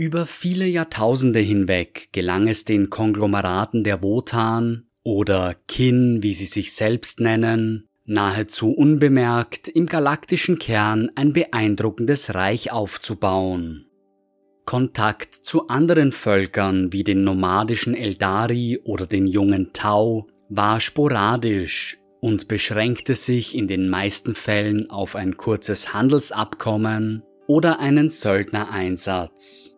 Über viele Jahrtausende hinweg gelang es den Konglomeraten der Wotan oder Kin, wie sie sich selbst nennen, nahezu unbemerkt im galaktischen Kern ein beeindruckendes Reich aufzubauen. Kontakt zu anderen Völkern wie den nomadischen Eldari oder den jungen Tau war sporadisch und beschränkte sich in den meisten Fällen auf ein kurzes Handelsabkommen oder einen Söldnereinsatz.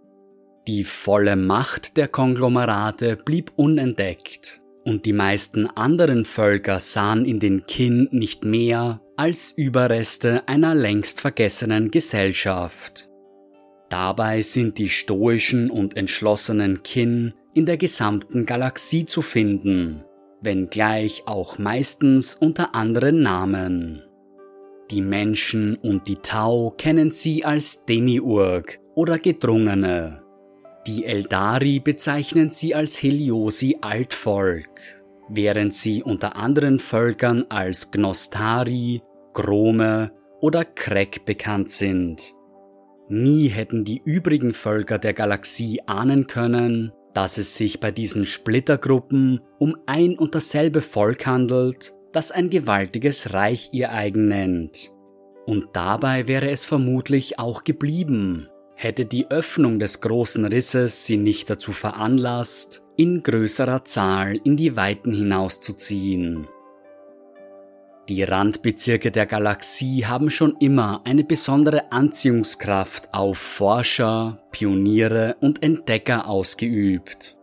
Die volle Macht der Konglomerate blieb unentdeckt, und die meisten anderen Völker sahen in den Kin nicht mehr als Überreste einer längst vergessenen Gesellschaft. Dabei sind die stoischen und entschlossenen Kin in der gesamten Galaxie zu finden, wenngleich auch meistens unter anderen Namen. Die Menschen und die Tau kennen sie als Demiurg oder Gedrungene die Eldari bezeichnen sie als Heliosi Altvolk, während sie unter anderen Völkern als Gnostari, Grome oder Krek bekannt sind. Nie hätten die übrigen Völker der Galaxie ahnen können, dass es sich bei diesen Splittergruppen um ein und dasselbe Volk handelt, das ein gewaltiges Reich ihr eigen nennt. Und dabei wäre es vermutlich auch geblieben, hätte die Öffnung des großen Risses sie nicht dazu veranlasst, in größerer Zahl in die Weiten hinauszuziehen. Die Randbezirke der Galaxie haben schon immer eine besondere Anziehungskraft auf Forscher, Pioniere und Entdecker ausgeübt.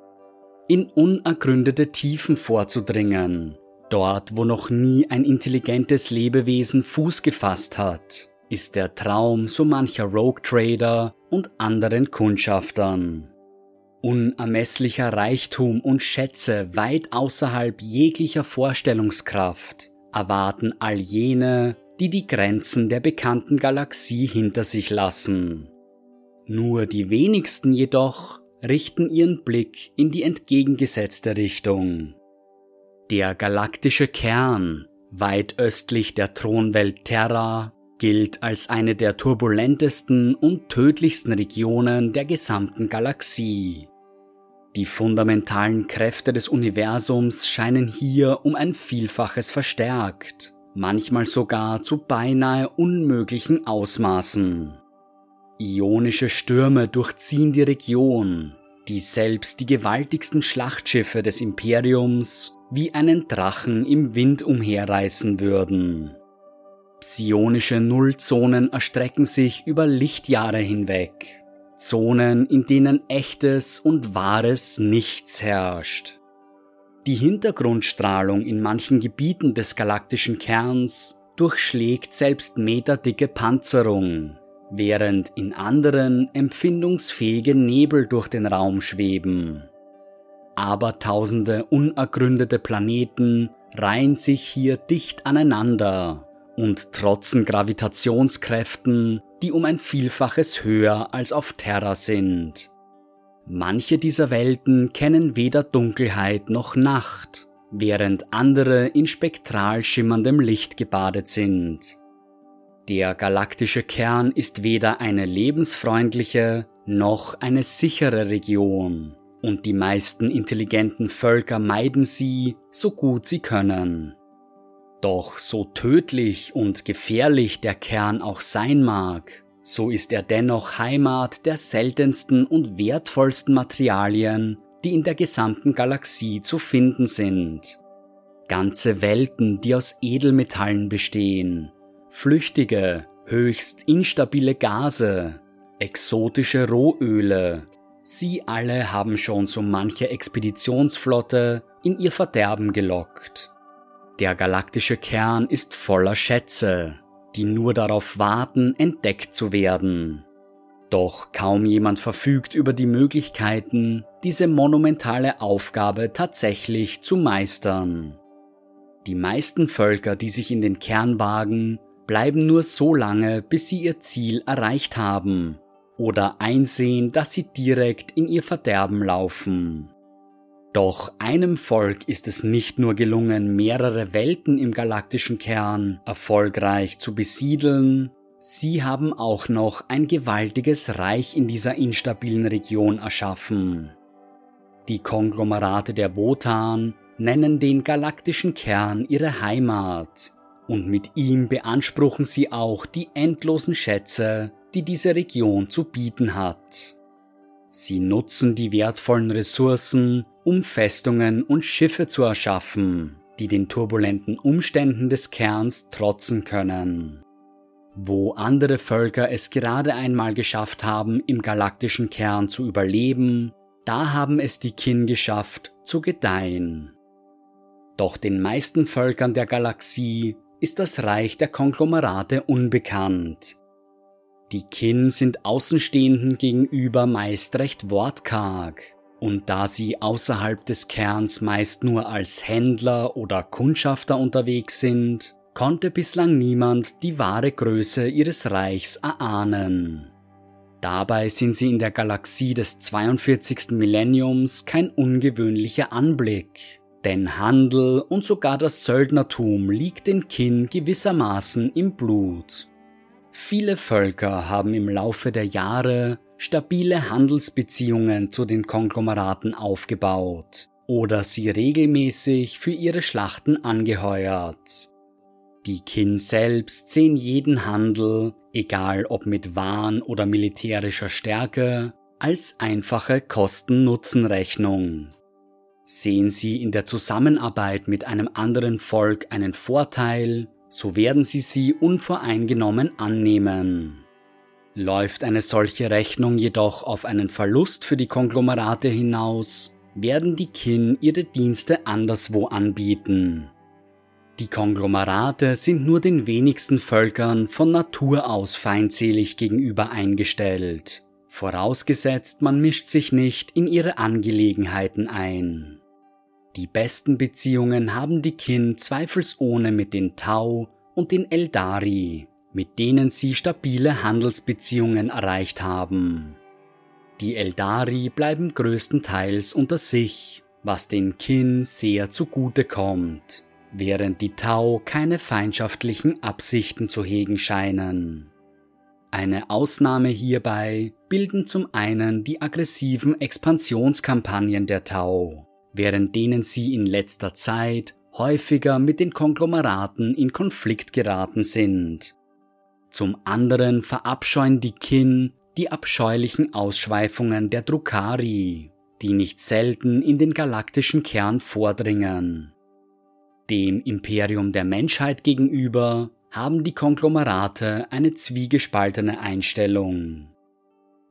In unergründete Tiefen vorzudringen, dort wo noch nie ein intelligentes Lebewesen Fuß gefasst hat ist der Traum so mancher Rogue Trader und anderen Kundschaftern. Unermesslicher Reichtum und Schätze weit außerhalb jeglicher Vorstellungskraft erwarten all jene, die die Grenzen der bekannten Galaxie hinter sich lassen. Nur die wenigsten jedoch richten ihren Blick in die entgegengesetzte Richtung. Der galaktische Kern, weit östlich der Thronwelt Terra, gilt als eine der turbulentesten und tödlichsten Regionen der gesamten Galaxie. Die fundamentalen Kräfte des Universums scheinen hier um ein Vielfaches verstärkt, manchmal sogar zu beinahe unmöglichen Ausmaßen. Ionische Stürme durchziehen die Region, die selbst die gewaltigsten Schlachtschiffe des Imperiums wie einen Drachen im Wind umherreißen würden. Psionische Nullzonen erstrecken sich über Lichtjahre hinweg. Zonen, in denen echtes und wahres Nichts herrscht. Die Hintergrundstrahlung in manchen Gebieten des galaktischen Kerns durchschlägt selbst meterdicke Panzerung, während in anderen empfindungsfähige Nebel durch den Raum schweben. Abertausende unergründete Planeten reihen sich hier dicht aneinander und trotzen Gravitationskräften, die um ein Vielfaches höher als auf Terra sind. Manche dieser Welten kennen weder Dunkelheit noch Nacht, während andere in spektral schimmerndem Licht gebadet sind. Der galaktische Kern ist weder eine lebensfreundliche noch eine sichere Region, und die meisten intelligenten Völker meiden sie, so gut sie können. Doch so tödlich und gefährlich der Kern auch sein mag, so ist er dennoch Heimat der seltensten und wertvollsten Materialien, die in der gesamten Galaxie zu finden sind. Ganze Welten, die aus Edelmetallen bestehen, flüchtige, höchst instabile Gase, exotische Rohöle, sie alle haben schon so manche Expeditionsflotte in ihr Verderben gelockt. Der galaktische Kern ist voller Schätze, die nur darauf warten, entdeckt zu werden. Doch kaum jemand verfügt über die Möglichkeiten, diese monumentale Aufgabe tatsächlich zu meistern. Die meisten Völker, die sich in den Kern wagen, bleiben nur so lange, bis sie ihr Ziel erreicht haben oder einsehen, dass sie direkt in ihr Verderben laufen. Doch einem Volk ist es nicht nur gelungen, mehrere Welten im galaktischen Kern erfolgreich zu besiedeln, Sie haben auch noch ein gewaltiges Reich in dieser instabilen Region erschaffen. Die Konglomerate der Wotan nennen den galaktischen Kern ihre Heimat und mit ihm beanspruchen sie auch die endlosen Schätze, die diese Region zu bieten hat. Sie nutzen die wertvollen Ressourcen, um Festungen und Schiffe zu erschaffen, die den turbulenten Umständen des Kerns trotzen können. Wo andere Völker es gerade einmal geschafft haben, im galaktischen Kern zu überleben, da haben es die Kin geschafft, zu gedeihen. Doch den meisten Völkern der Galaxie ist das Reich der Konglomerate unbekannt. Die Kin sind Außenstehenden gegenüber meist recht wortkarg, und da sie außerhalb des Kerns meist nur als Händler oder Kundschafter unterwegs sind, konnte bislang niemand die wahre Größe ihres Reichs erahnen. Dabei sind sie in der Galaxie des 42. Millenniums kein ungewöhnlicher Anblick, denn Handel und sogar das Söldnertum liegt den Kin gewissermaßen im Blut. Viele Völker haben im Laufe der Jahre stabile Handelsbeziehungen zu den Konglomeraten aufgebaut oder sie regelmäßig für ihre Schlachten angeheuert. Die Kin selbst sehen jeden Handel, egal ob mit Waren oder militärischer Stärke, als einfache Kosten-Nutzen-Rechnung. Sehen sie in der Zusammenarbeit mit einem anderen Volk einen Vorteil, so werden sie sie unvoreingenommen annehmen. Läuft eine solche Rechnung jedoch auf einen Verlust für die Konglomerate hinaus, werden die Kin ihre Dienste anderswo anbieten. Die Konglomerate sind nur den wenigsten Völkern von Natur aus feindselig gegenüber eingestellt, vorausgesetzt man mischt sich nicht in ihre Angelegenheiten ein. Die besten Beziehungen haben die Kin zweifelsohne mit den Tau und den Eldari, mit denen sie stabile Handelsbeziehungen erreicht haben. Die Eldari bleiben größtenteils unter sich, was den Kin sehr zugute kommt während die Tau keine feindschaftlichen Absichten zu hegen scheinen. Eine Ausnahme hierbei bilden zum einen die aggressiven Expansionskampagnen der Tau, während denen sie in letzter Zeit häufiger mit den Konglomeraten in Konflikt geraten sind. Zum anderen verabscheuen die Kin die abscheulichen Ausschweifungen der Drukari, die nicht selten in den galaktischen Kern vordringen. Dem Imperium der Menschheit gegenüber haben die Konglomerate eine zwiegespaltene Einstellung.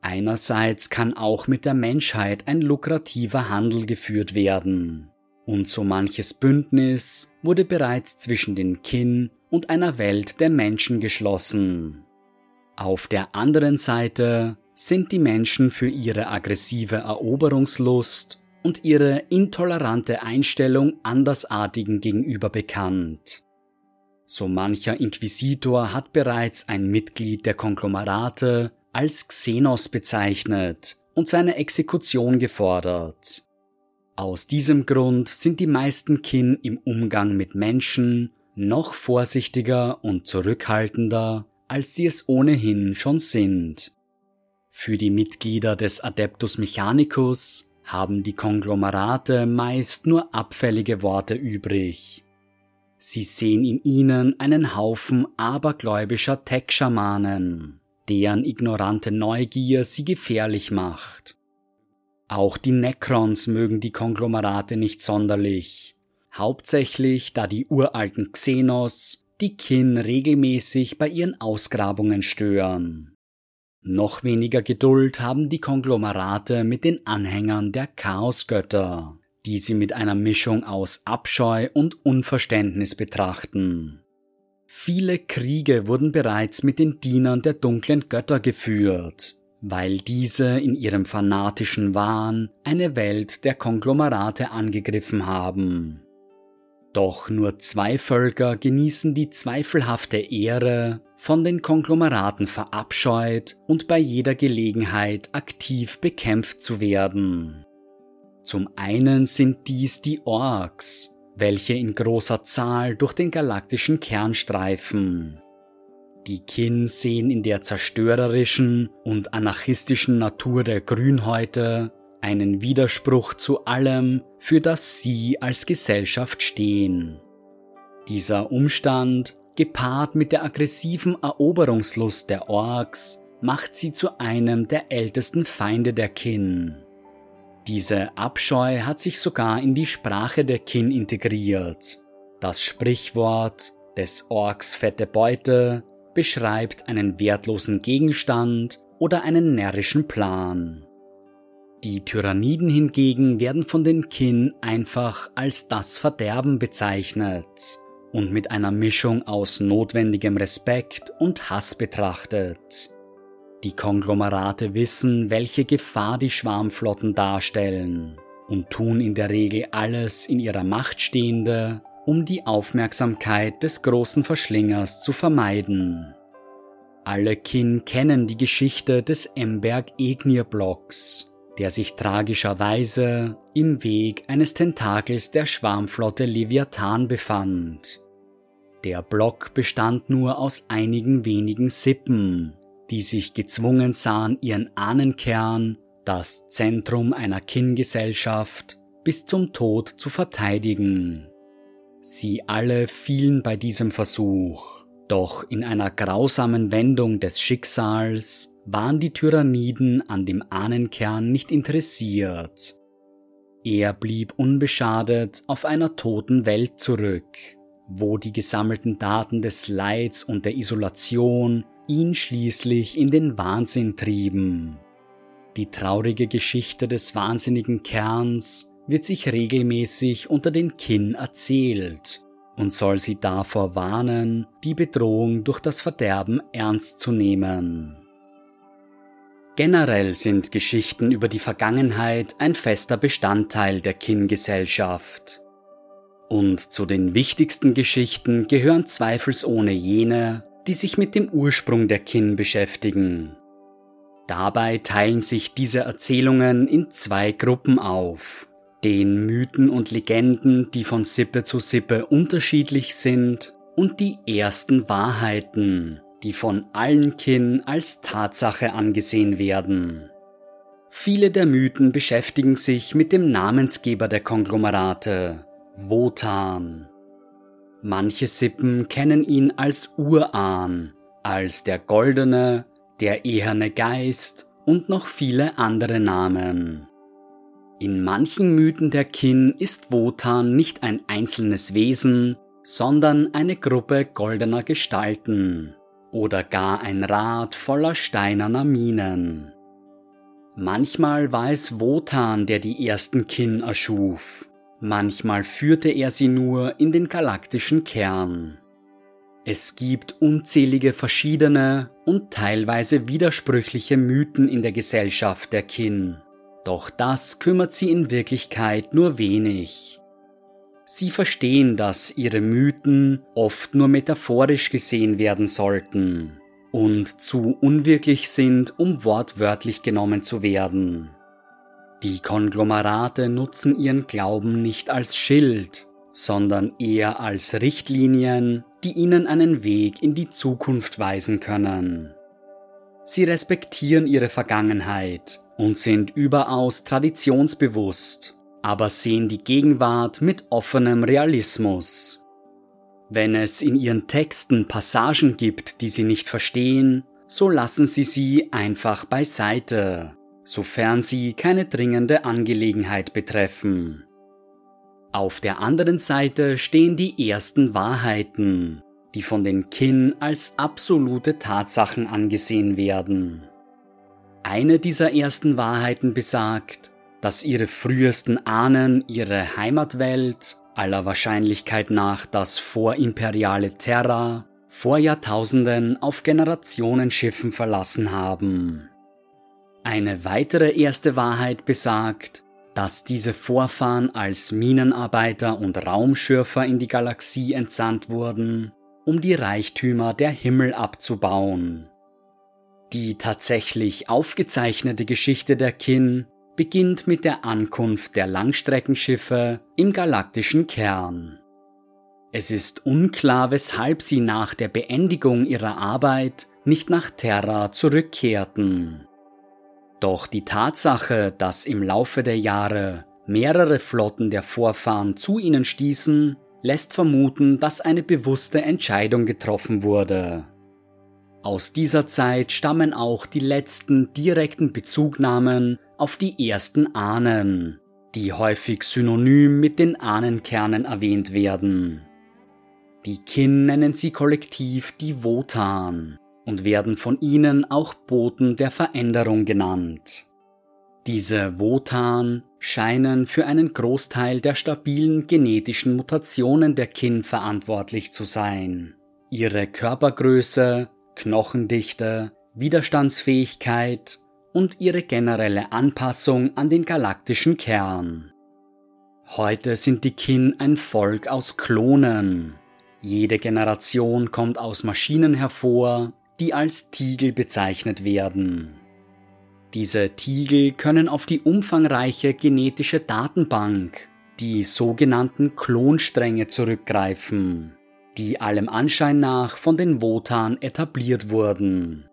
Einerseits kann auch mit der Menschheit ein lukrativer Handel geführt werden, und so manches Bündnis wurde bereits zwischen den Kin und einer Welt der Menschen geschlossen. Auf der anderen Seite sind die Menschen für ihre aggressive Eroberungslust und ihre intolerante Einstellung Andersartigen gegenüber bekannt. So mancher Inquisitor hat bereits ein Mitglied der Konglomerate als Xenos bezeichnet und seine Exekution gefordert. Aus diesem Grund sind die meisten Kin im Umgang mit Menschen noch vorsichtiger und zurückhaltender, als sie es ohnehin schon sind. Für die Mitglieder des Adeptus Mechanicus haben die Konglomerate meist nur abfällige Worte übrig. Sie sehen in ihnen einen Haufen abergläubischer Tech-Schamanen, deren ignorante Neugier sie gefährlich macht. Auch die Necrons mögen die Konglomerate nicht sonderlich, hauptsächlich da die uralten Xenos die Kin regelmäßig bei ihren Ausgrabungen stören. Noch weniger Geduld haben die Konglomerate mit den Anhängern der Chaosgötter, die sie mit einer Mischung aus Abscheu und Unverständnis betrachten. Viele Kriege wurden bereits mit den Dienern der dunklen Götter geführt, weil diese in ihrem fanatischen Wahn eine Welt der Konglomerate angegriffen haben. Doch nur zwei Völker genießen die zweifelhafte Ehre, von den Konglomeraten verabscheut und bei jeder Gelegenheit aktiv bekämpft zu werden. Zum einen sind dies die Orks, welche in großer Zahl durch den galaktischen Kern streifen. Die Kin sehen in der zerstörerischen und anarchistischen Natur der Grünhäute einen Widerspruch zu allem, für das sie als Gesellschaft stehen. Dieser Umstand, gepaart mit der aggressiven Eroberungslust der Orks, macht sie zu einem der ältesten Feinde der Kin. Diese Abscheu hat sich sogar in die Sprache der Kin integriert. Das Sprichwort des Orks fette Beute beschreibt einen wertlosen Gegenstand oder einen närrischen Plan. Die Tyranniden hingegen werden von den Kin einfach als das Verderben bezeichnet und mit einer Mischung aus notwendigem Respekt und Hass betrachtet. Die Konglomerate wissen, welche Gefahr die Schwarmflotten darstellen und tun in der Regel alles in ihrer Macht Stehende, um die Aufmerksamkeit des großen Verschlingers zu vermeiden. Alle Kin kennen die Geschichte des Emberg Egnir Blocks, der sich tragischerweise im Weg eines Tentakels der Schwarmflotte Leviathan befand. Der Block bestand nur aus einigen wenigen Sippen, die sich gezwungen sahen, ihren Ahnenkern, das Zentrum einer Kin-Gesellschaft, bis zum Tod zu verteidigen. Sie alle fielen bei diesem Versuch, doch in einer grausamen Wendung des Schicksals waren die Tyranniden an dem Ahnenkern nicht interessiert. Er blieb unbeschadet auf einer toten Welt zurück, wo die gesammelten Daten des Leids und der Isolation ihn schließlich in den Wahnsinn trieben. Die traurige Geschichte des wahnsinnigen Kerns wird sich regelmäßig unter den Kinn erzählt und soll sie davor warnen, die Bedrohung durch das Verderben ernst zu nehmen. Generell sind Geschichten über die Vergangenheit ein fester Bestandteil der Kin-Gesellschaft. Und zu den wichtigsten Geschichten gehören zweifelsohne jene, die sich mit dem Ursprung der Kin beschäftigen. Dabei teilen sich diese Erzählungen in zwei Gruppen auf. Den Mythen und Legenden, die von Sippe zu Sippe unterschiedlich sind, und die ersten Wahrheiten, die von allen Kin als Tatsache angesehen werden. Viele der Mythen beschäftigen sich mit dem Namensgeber der Konglomerate, Wotan. Manche Sippen kennen ihn als Urahn, als der Goldene, der eherne Geist und noch viele andere Namen. In manchen Mythen der Kin ist Wotan nicht ein einzelnes Wesen, sondern eine Gruppe goldener Gestalten oder gar ein Rad voller steinerner Minen. Manchmal war es Wotan, der die ersten Kin erschuf, Manchmal führte er sie nur in den galaktischen Kern. Es gibt unzählige verschiedene und teilweise widersprüchliche Mythen in der Gesellschaft der Kin. Doch das kümmert sie in Wirklichkeit nur wenig. Sie verstehen, dass ihre Mythen oft nur metaphorisch gesehen werden sollten und zu unwirklich sind, um wortwörtlich genommen zu werden. Die Konglomerate nutzen ihren Glauben nicht als Schild, sondern eher als Richtlinien, die ihnen einen Weg in die Zukunft weisen können. Sie respektieren ihre Vergangenheit und sind überaus traditionsbewusst, aber sehen die Gegenwart mit offenem Realismus. Wenn es in ihren Texten Passagen gibt, die sie nicht verstehen, so lassen sie sie einfach beiseite sofern sie keine dringende Angelegenheit betreffen. Auf der anderen Seite stehen die ersten Wahrheiten, die von den Kin als absolute Tatsachen angesehen werden. Eine dieser ersten Wahrheiten besagt, dass ihre frühesten Ahnen ihre Heimatwelt, aller Wahrscheinlichkeit nach das vorimperiale Terra, vor Jahrtausenden auf Generationenschiffen verlassen haben. Eine weitere erste Wahrheit besagt, dass diese Vorfahren als Minenarbeiter und Raumschürfer in die Galaxie entsandt wurden, um die Reichtümer der Himmel abzubauen. Die tatsächlich aufgezeichnete Geschichte der Kin beginnt mit der Ankunft der Langstreckenschiffe im galaktischen Kern. Es ist unklar, weshalb sie nach der Beendigung ihrer Arbeit nicht nach Terra zurückkehrten. Doch die Tatsache, dass im Laufe der Jahre mehrere Flotten der Vorfahren zu ihnen stießen, lässt vermuten, dass eine bewusste Entscheidung getroffen wurde. Aus dieser Zeit stammen auch die letzten direkten Bezugnahmen auf die ersten Ahnen, die häufig synonym mit den Ahnenkernen erwähnt werden. Die Kin nennen sie kollektiv die Wotan und werden von ihnen auch Boten der Veränderung genannt. Diese Wotan scheinen für einen Großteil der stabilen genetischen Mutationen der Kin verantwortlich zu sein. Ihre Körpergröße, Knochendichte, Widerstandsfähigkeit und ihre generelle Anpassung an den galaktischen Kern. Heute sind die Kin ein Volk aus Klonen. Jede Generation kommt aus Maschinen hervor, die als Tiegel bezeichnet werden. Diese Tiegel können auf die umfangreiche genetische Datenbank, die sogenannten Klonstränge, zurückgreifen, die allem Anschein nach von den Wotan etabliert wurden.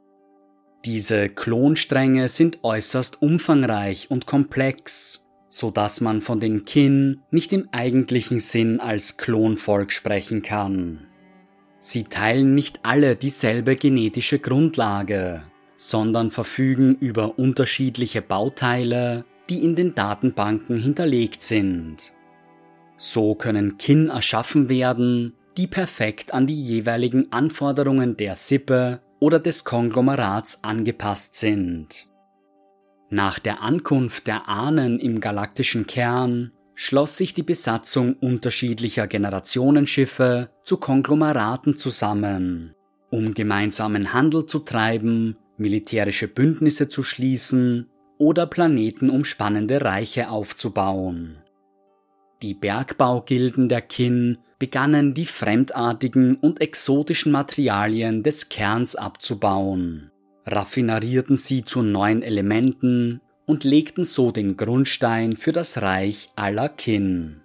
Diese Klonstränge sind äußerst umfangreich und komplex, so dass man von den Kin nicht im eigentlichen Sinn als Klonvolk sprechen kann. Sie teilen nicht alle dieselbe genetische Grundlage, sondern verfügen über unterschiedliche Bauteile, die in den Datenbanken hinterlegt sind. So können Kin erschaffen werden, die perfekt an die jeweiligen Anforderungen der Sippe oder des Konglomerats angepasst sind. Nach der Ankunft der Ahnen im galaktischen Kern schloss sich die Besatzung unterschiedlicher Generationenschiffe zu Konglomeraten zusammen, um gemeinsamen Handel zu treiben militärische Bündnisse zu schließen oder planetenumspannende Reiche aufzubauen. Die Bergbaugilden der Kin begannen die fremdartigen und exotischen Materialien des Kerns abzubauen, raffinerierten sie zu neuen Elementen und legten so den Grundstein für das Reich aller Kin.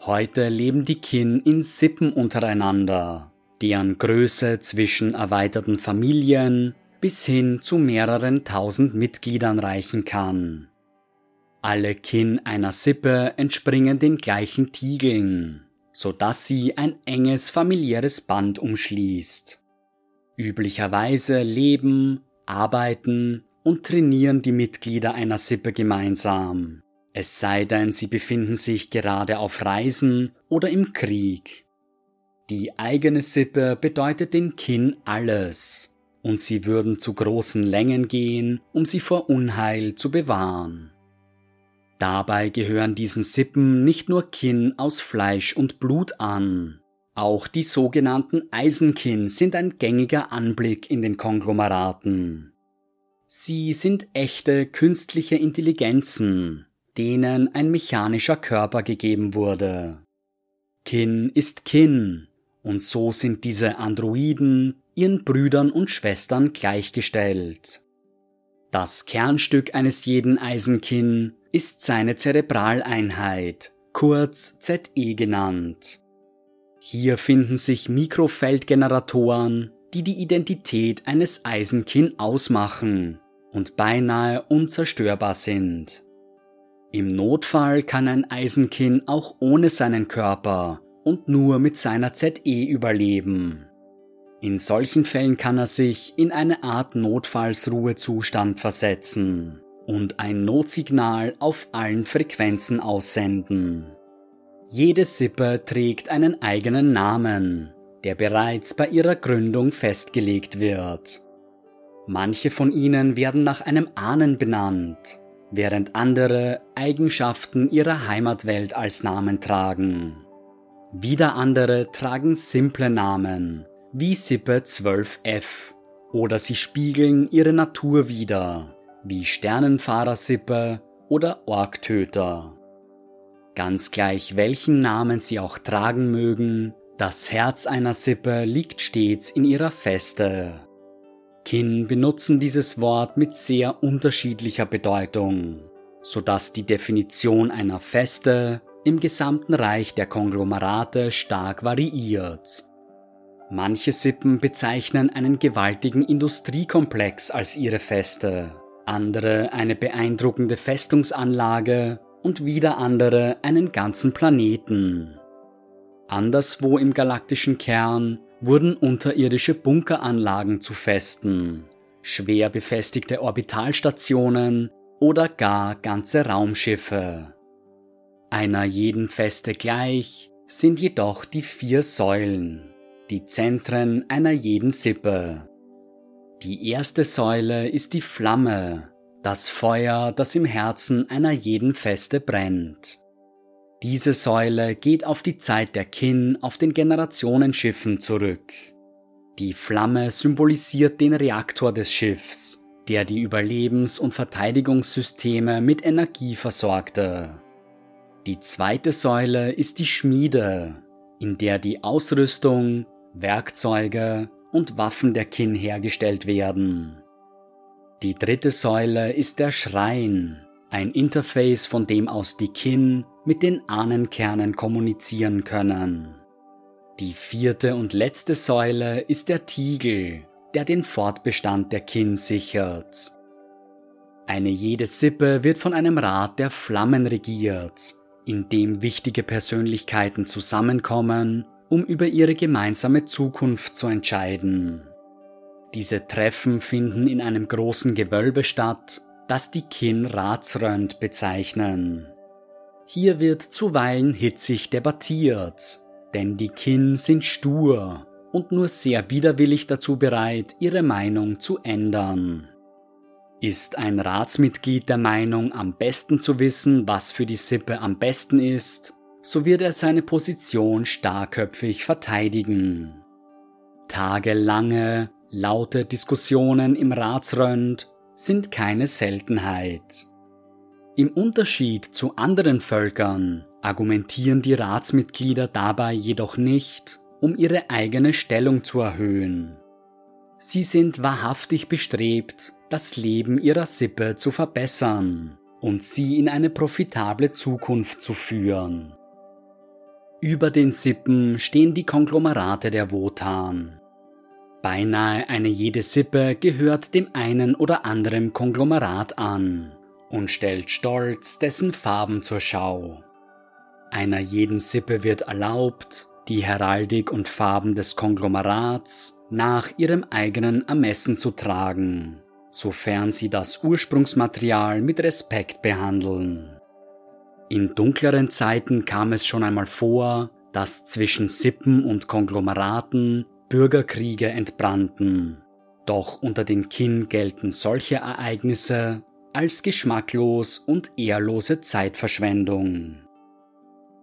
Heute leben die Kin in Sippen untereinander, deren Größe zwischen erweiterten Familien bis hin zu mehreren tausend Mitgliedern reichen kann. Alle Kin einer Sippe entspringen den gleichen Tiegeln, so dass sie ein enges familiäres Band umschließt. Üblicherweise leben, arbeiten und trainieren die Mitglieder einer Sippe gemeinsam, es sei denn, sie befinden sich gerade auf Reisen oder im Krieg. Die eigene Sippe bedeutet den Kin alles, und sie würden zu großen Längen gehen, um sie vor Unheil zu bewahren. Dabei gehören diesen Sippen nicht nur Kin aus Fleisch und Blut an. Auch die sogenannten Eisenkin sind ein gängiger Anblick in den Konglomeraten. Sie sind echte künstliche Intelligenzen, denen ein mechanischer Körper gegeben wurde. Kin ist Kin, und so sind diese Androiden ihren Brüdern und Schwestern gleichgestellt. Das Kernstück eines jeden Eisenkin ist seine Zerebraleinheit, kurz ZE genannt. Hier finden sich Mikrofeldgeneratoren, die die Identität eines Eisenkin ausmachen und beinahe unzerstörbar sind. Im Notfall kann ein Eisenkin auch ohne seinen Körper und nur mit seiner ZE überleben. In solchen Fällen kann er sich in eine Art Notfallsruhezustand versetzen und ein Notsignal auf allen Frequenzen aussenden. Jede Sippe trägt einen eigenen Namen, der bereits bei ihrer Gründung festgelegt wird. Manche von ihnen werden nach einem Ahnen benannt, während andere Eigenschaften ihrer Heimatwelt als Namen tragen. Wieder andere tragen simple Namen, wie Sippe 12f, oder sie spiegeln ihre Natur wider, wie Sternenfahrersippe oder Orktöter. Ganz gleich welchen Namen sie auch tragen mögen, das Herz einer Sippe liegt stets in ihrer Feste. Kin benutzen dieses Wort mit sehr unterschiedlicher Bedeutung, so dass die Definition einer Feste im gesamten Reich der Konglomerate stark variiert. Manche Sippen bezeichnen einen gewaltigen Industriekomplex als ihre Feste, andere eine beeindruckende Festungsanlage und wieder andere einen ganzen Planeten. Anderswo im galaktischen Kern wurden unterirdische Bunkeranlagen zu Festen, schwer befestigte Orbitalstationen oder gar ganze Raumschiffe. Einer jeden Feste gleich sind jedoch die vier Säulen, die Zentren einer jeden Sippe. Die erste Säule ist die Flamme, das Feuer, das im Herzen einer jeden Feste brennt. Diese Säule geht auf die Zeit der Kin auf den Generationenschiffen zurück. Die Flamme symbolisiert den Reaktor des Schiffs, der die Überlebens- und Verteidigungssysteme mit Energie versorgte. Die zweite Säule ist die Schmiede, in der die Ausrüstung, Werkzeuge und Waffen der Kin hergestellt werden. Die dritte Säule ist der Schrein, ein Interface, von dem aus die Kin mit den Ahnenkernen kommunizieren können. Die vierte und letzte Säule ist der Tiegel, der den Fortbestand der Kin sichert. Eine jede Sippe wird von einem Rat der Flammen regiert, in dem wichtige Persönlichkeiten zusammenkommen um über ihre gemeinsame Zukunft zu entscheiden. Diese Treffen finden in einem großen Gewölbe statt, das die Kin Ratsrönd bezeichnen. Hier wird zuweilen hitzig debattiert, denn die Kin sind stur und nur sehr widerwillig dazu bereit, ihre Meinung zu ändern. Ist ein Ratsmitglied der Meinung, am besten zu wissen, was für die Sippe am besten ist, so wird er seine Position starrköpfig verteidigen. Tagelange, laute Diskussionen im Ratsrönd sind keine Seltenheit. Im Unterschied zu anderen Völkern argumentieren die Ratsmitglieder dabei jedoch nicht, um ihre eigene Stellung zu erhöhen. Sie sind wahrhaftig bestrebt, das Leben ihrer Sippe zu verbessern und sie in eine profitable Zukunft zu führen. Über den Sippen stehen die Konglomerate der Wotan. Beinahe eine jede Sippe gehört dem einen oder anderen Konglomerat an und stellt stolz dessen Farben zur Schau. Einer jeden Sippe wird erlaubt, die Heraldik und Farben des Konglomerats nach ihrem eigenen Ermessen zu tragen, sofern sie das Ursprungsmaterial mit Respekt behandeln. In dunkleren Zeiten kam es schon einmal vor, dass zwischen Sippen und Konglomeraten Bürgerkriege entbrannten. Doch unter den Kin gelten solche Ereignisse als geschmacklos und ehrlose Zeitverschwendung.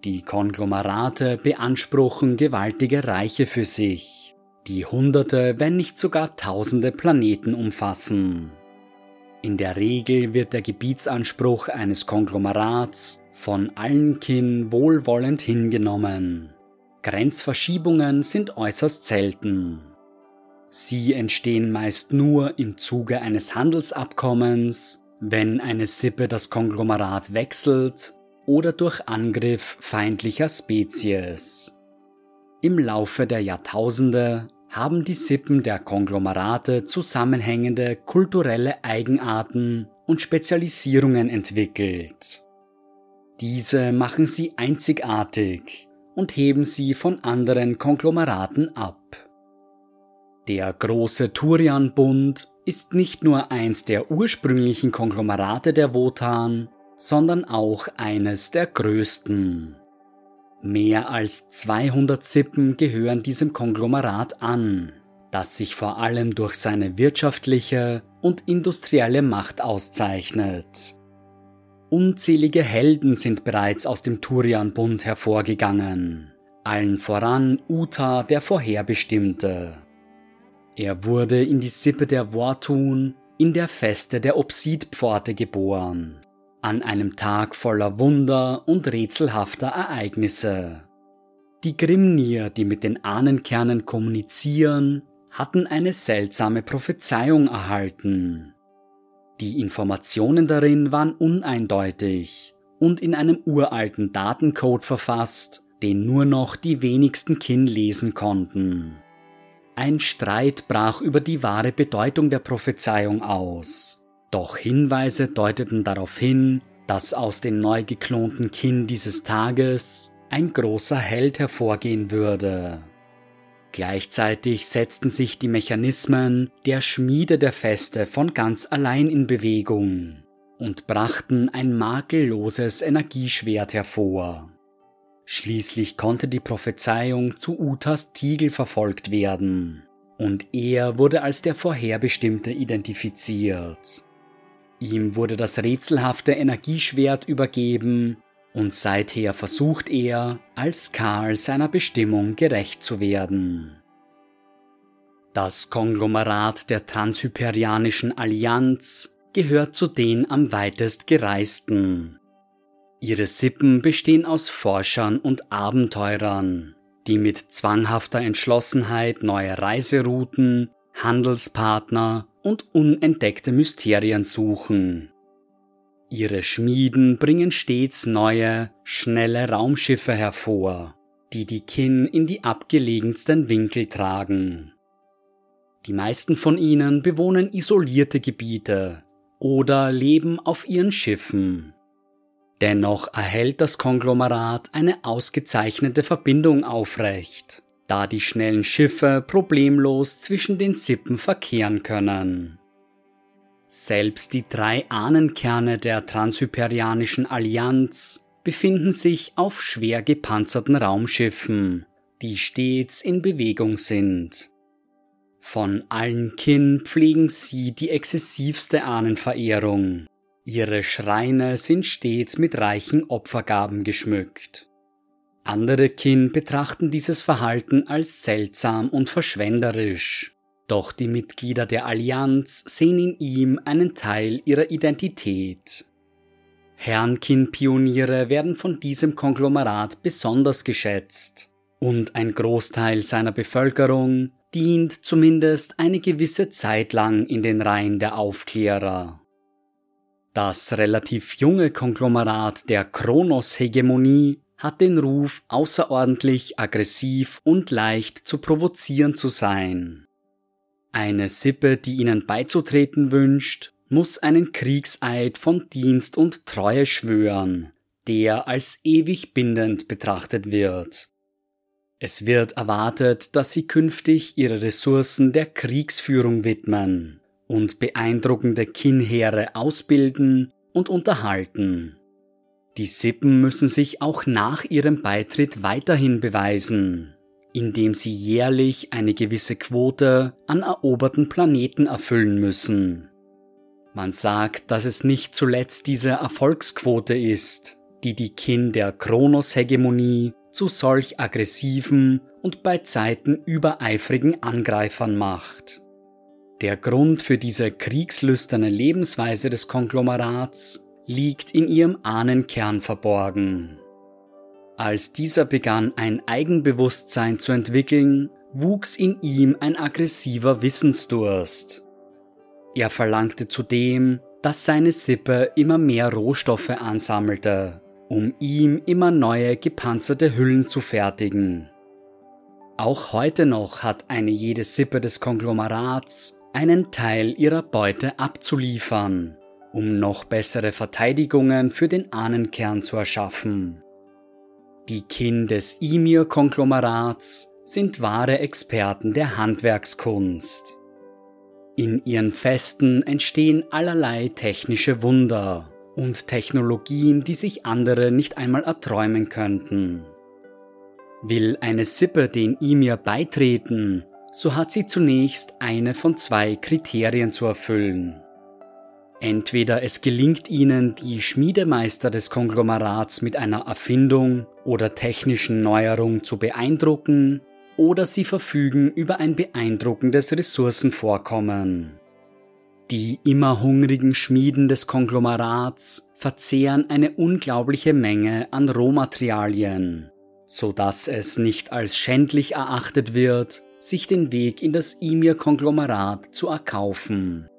Die Konglomerate beanspruchen gewaltige Reiche für sich, die Hunderte, wenn nicht sogar Tausende Planeten umfassen. In der Regel wird der Gebietsanspruch eines Konglomerats von allen Kin wohlwollend hingenommen. Grenzverschiebungen sind äußerst selten. Sie entstehen meist nur im Zuge eines Handelsabkommens, wenn eine Sippe das Konglomerat wechselt oder durch Angriff feindlicher Spezies. Im Laufe der Jahrtausende haben die Sippen der Konglomerate zusammenhängende kulturelle Eigenarten und Spezialisierungen entwickelt. Diese machen sie einzigartig und heben sie von anderen Konglomeraten ab. Der große Turian-Bund ist nicht nur eins der ursprünglichen Konglomerate der Wotan, sondern auch eines der größten. Mehr als 200 Sippen gehören diesem Konglomerat an, das sich vor allem durch seine wirtschaftliche und industrielle Macht auszeichnet. Unzählige Helden sind bereits aus dem Turian-Bund hervorgegangen, allen voran Uta der Vorherbestimmte. Er wurde in die Sippe der Wortun in der Feste der Obsidpforte geboren, an einem Tag voller Wunder und rätselhafter Ereignisse. Die Grimnir, die mit den Ahnenkernen kommunizieren, hatten eine seltsame Prophezeiung erhalten. Die Informationen darin waren uneindeutig und in einem uralten Datencode verfasst, den nur noch die wenigsten Kin lesen konnten. Ein Streit brach über die wahre Bedeutung der Prophezeiung aus, doch Hinweise deuteten darauf hin, dass aus den neu geklonten Kin dieses Tages ein großer Held hervorgehen würde. Gleichzeitig setzten sich die Mechanismen der Schmiede der Feste von ganz allein in Bewegung und brachten ein makelloses Energieschwert hervor. Schließlich konnte die Prophezeiung zu Utas Tiegel verfolgt werden, und er wurde als der Vorherbestimmte identifiziert. Ihm wurde das rätselhafte Energieschwert übergeben, und seither versucht er, als Karl seiner Bestimmung gerecht zu werden. Das Konglomerat der Transhyperianischen Allianz gehört zu den am weitest gereisten. Ihre Sippen bestehen aus Forschern und Abenteurern, die mit zwanghafter Entschlossenheit neue Reiserouten, Handelspartner und unentdeckte Mysterien suchen. Ihre Schmieden bringen stets neue, schnelle Raumschiffe hervor, die die Kinn in die abgelegensten Winkel tragen. Die meisten von ihnen bewohnen isolierte Gebiete oder leben auf ihren Schiffen. Dennoch erhält das Konglomerat eine ausgezeichnete Verbindung aufrecht, da die schnellen Schiffe problemlos zwischen den Sippen verkehren können. Selbst die drei Ahnenkerne der Transhyperianischen Allianz befinden sich auf schwer gepanzerten Raumschiffen, die stets in Bewegung sind. Von allen Kin pflegen sie die exzessivste Ahnenverehrung, Ihre Schreine sind stets mit reichen Opfergaben geschmückt. Andere Kin betrachten dieses Verhalten als seltsam und verschwenderisch, doch die Mitglieder der Allianz sehen in ihm einen Teil ihrer Identität. Herrenkin-Pioniere werden von diesem Konglomerat besonders geschätzt, und ein Großteil seiner Bevölkerung dient zumindest eine gewisse Zeit lang in den Reihen der Aufklärer. Das relativ junge Konglomerat der Kronos-Hegemonie hat den Ruf, außerordentlich aggressiv und leicht zu provozieren zu sein. Eine Sippe, die ihnen beizutreten wünscht, muss einen Kriegseid von Dienst und Treue schwören, der als ewig bindend betrachtet wird. Es wird erwartet, dass sie künftig ihre Ressourcen der Kriegsführung widmen und beeindruckende Kinnheere ausbilden und unterhalten. Die Sippen müssen sich auch nach ihrem Beitritt weiterhin beweisen, indem sie jährlich eine gewisse Quote an eroberten Planeten erfüllen müssen. Man sagt, dass es nicht zuletzt diese Erfolgsquote ist, die die Kin der Kronos-Hegemonie zu solch aggressiven und bei Zeiten übereifrigen Angreifern macht. Der Grund für diese kriegslüsterne Lebensweise des Konglomerats liegt in ihrem Ahnenkern verborgen. Als dieser begann, ein Eigenbewusstsein zu entwickeln, wuchs in ihm ein aggressiver Wissensdurst. Er verlangte zudem, dass seine Sippe immer mehr Rohstoffe ansammelte, um ihm immer neue gepanzerte Hüllen zu fertigen. Auch heute noch hat eine jede Sippe des Konglomerats einen Teil ihrer Beute abzuliefern, um noch bessere Verteidigungen für den Ahnenkern zu erschaffen. Die Kin des Imir-Konglomerats sind wahre Experten der Handwerkskunst. In ihren Festen entstehen allerlei technische Wunder und Technologien, die sich andere nicht einmal erträumen könnten. Will eine Sippe den Imir beitreten, so hat sie zunächst eine von zwei Kriterien zu erfüllen. Entweder es gelingt ihnen, die Schmiedemeister des Konglomerats mit einer Erfindung oder technischen Neuerung zu beeindrucken, oder sie verfügen über ein beeindruckendes Ressourcenvorkommen. Die immer hungrigen Schmieden des Konglomerats verzehren eine unglaubliche Menge an Rohmaterialien, so dass es nicht als schändlich erachtet wird, sich den Weg in das Imir-Konglomerat zu erkaufen.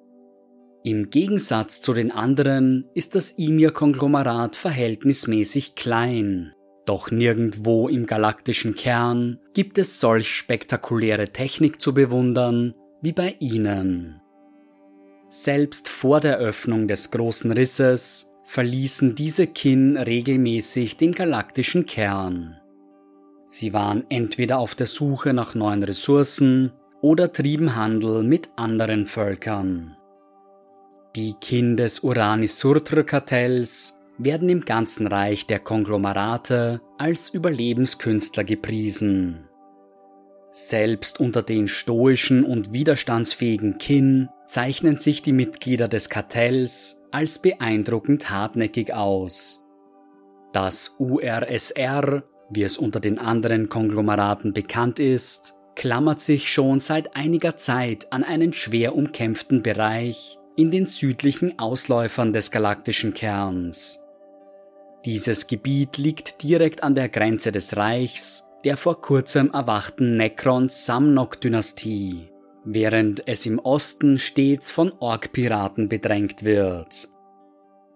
Im Gegensatz zu den anderen ist das Imir-Konglomerat verhältnismäßig klein. Doch nirgendwo im galaktischen Kern gibt es solch spektakuläre Technik zu bewundern wie bei ihnen. Selbst vor der Öffnung des großen Risses verließen diese Kin regelmäßig den galaktischen Kern. Sie waren entweder auf der Suche nach neuen Ressourcen oder trieben Handel mit anderen Völkern. Die Kin des Uranis-Surtr-Kartells werden im ganzen Reich der Konglomerate als Überlebenskünstler gepriesen. Selbst unter den stoischen und widerstandsfähigen Kin zeichnen sich die Mitglieder des Kartells als beeindruckend hartnäckig aus. Das URSR, wie es unter den anderen Konglomeraten bekannt ist, klammert sich schon seit einiger Zeit an einen schwer umkämpften Bereich in den südlichen Ausläufern des galaktischen Kerns. Dieses Gebiet liegt direkt an der Grenze des Reichs der vor kurzem erwachten Necron-Samnok-Dynastie, während es im Osten stets von Ork-Piraten bedrängt wird.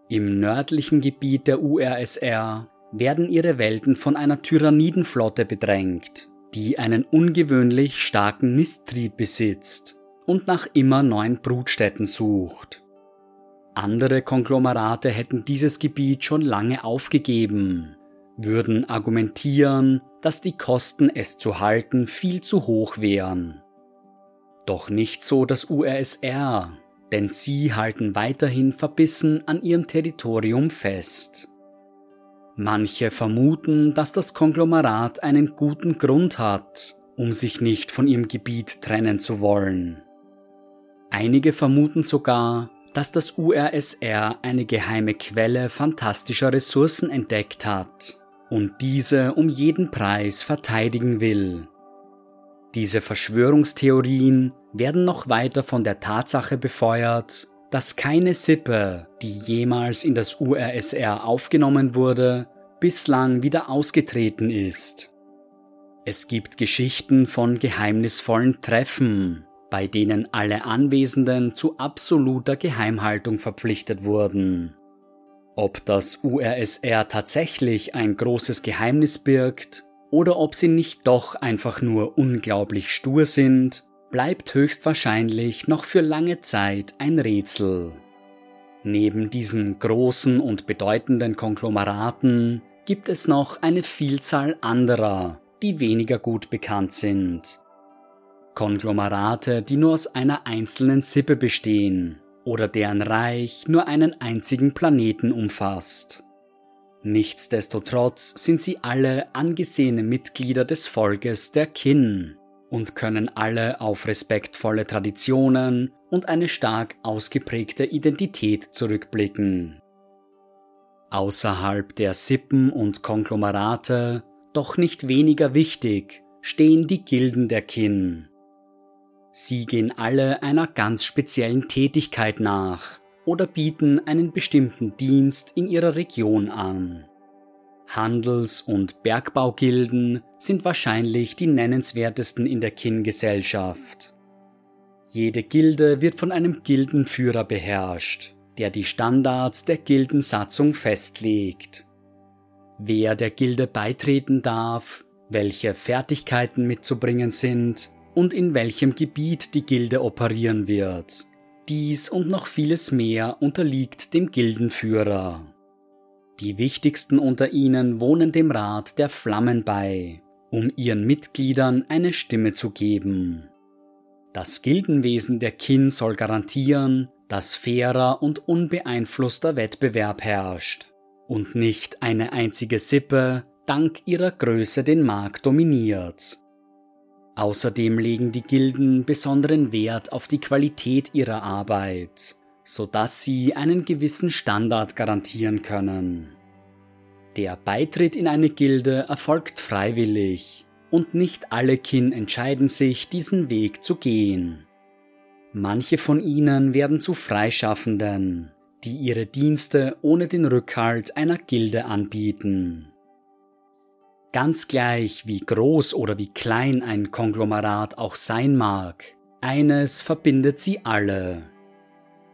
Im nördlichen Gebiet der URSR werden ihre Welten von einer Tyrannidenflotte bedrängt, die einen ungewöhnlich starken Nisttrieb besitzt und nach immer neuen Brutstätten sucht. Andere Konglomerate hätten dieses Gebiet schon lange aufgegeben, würden argumentieren, dass die Kosten, es zu halten, viel zu hoch wären. Doch nicht so das URSR, denn sie halten weiterhin verbissen an ihrem Territorium fest. Manche vermuten, dass das Konglomerat einen guten Grund hat, um sich nicht von ihrem Gebiet trennen zu wollen. Einige vermuten sogar, dass das URSR eine geheime Quelle fantastischer Ressourcen entdeckt hat und diese um jeden Preis verteidigen will. Diese Verschwörungstheorien werden noch weiter von der Tatsache befeuert, dass keine Sippe, die jemals in das URSR aufgenommen wurde, bislang wieder ausgetreten ist. Es gibt Geschichten von geheimnisvollen Treffen, bei denen alle Anwesenden zu absoluter Geheimhaltung verpflichtet wurden. Ob das URSR tatsächlich ein großes Geheimnis birgt oder ob sie nicht doch einfach nur unglaublich stur sind, bleibt höchstwahrscheinlich noch für lange Zeit ein Rätsel. Neben diesen großen und bedeutenden Konglomeraten gibt es noch eine Vielzahl anderer, die weniger gut bekannt sind. Konglomerate, die nur aus einer einzelnen Sippe bestehen oder deren Reich nur einen einzigen Planeten umfasst. Nichtsdestotrotz sind sie alle angesehene Mitglieder des Volkes der Kin und können alle auf respektvolle Traditionen und eine stark ausgeprägte Identität zurückblicken. Außerhalb der Sippen und Konglomerate, doch nicht weniger wichtig, stehen die Gilden der Kin, Sie gehen alle einer ganz speziellen Tätigkeit nach oder bieten einen bestimmten Dienst in ihrer Region an. Handels- und Bergbaugilden sind wahrscheinlich die nennenswertesten in der Kin-Gesellschaft. Jede Gilde wird von einem Gildenführer beherrscht, der die Standards der Gildensatzung festlegt. Wer der Gilde beitreten darf, welche Fertigkeiten mitzubringen sind, und in welchem Gebiet die Gilde operieren wird. Dies und noch vieles mehr unterliegt dem Gildenführer. Die wichtigsten unter ihnen wohnen dem Rat der Flammen bei, um ihren Mitgliedern eine Stimme zu geben. Das Gildenwesen der Kin soll garantieren, dass fairer und unbeeinflusster Wettbewerb herrscht und nicht eine einzige Sippe dank ihrer Größe den Markt dominiert. Außerdem legen die Gilden besonderen Wert auf die Qualität ihrer Arbeit, so dass sie einen gewissen Standard garantieren können. Der Beitritt in eine Gilde erfolgt freiwillig und nicht alle Kin entscheiden sich, diesen Weg zu gehen. Manche von ihnen werden zu Freischaffenden, die ihre Dienste ohne den Rückhalt einer Gilde anbieten. Ganz gleich, wie groß oder wie klein ein Konglomerat auch sein mag, eines verbindet sie alle.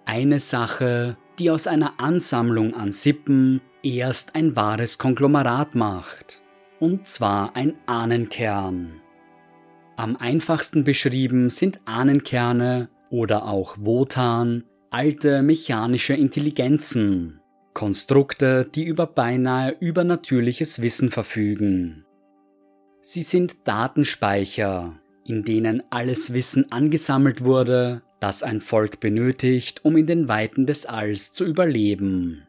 Eine Sache, die aus einer Ansammlung an Sippen erst ein wahres Konglomerat macht, und zwar ein Ahnenkern. Am einfachsten beschrieben sind Ahnenkerne oder auch Wotan alte mechanische Intelligenzen, Konstrukte, die über beinahe übernatürliches Wissen verfügen. Sie sind Datenspeicher, in denen alles Wissen angesammelt wurde, das ein Volk benötigt, um in den Weiten des Alls zu überleben.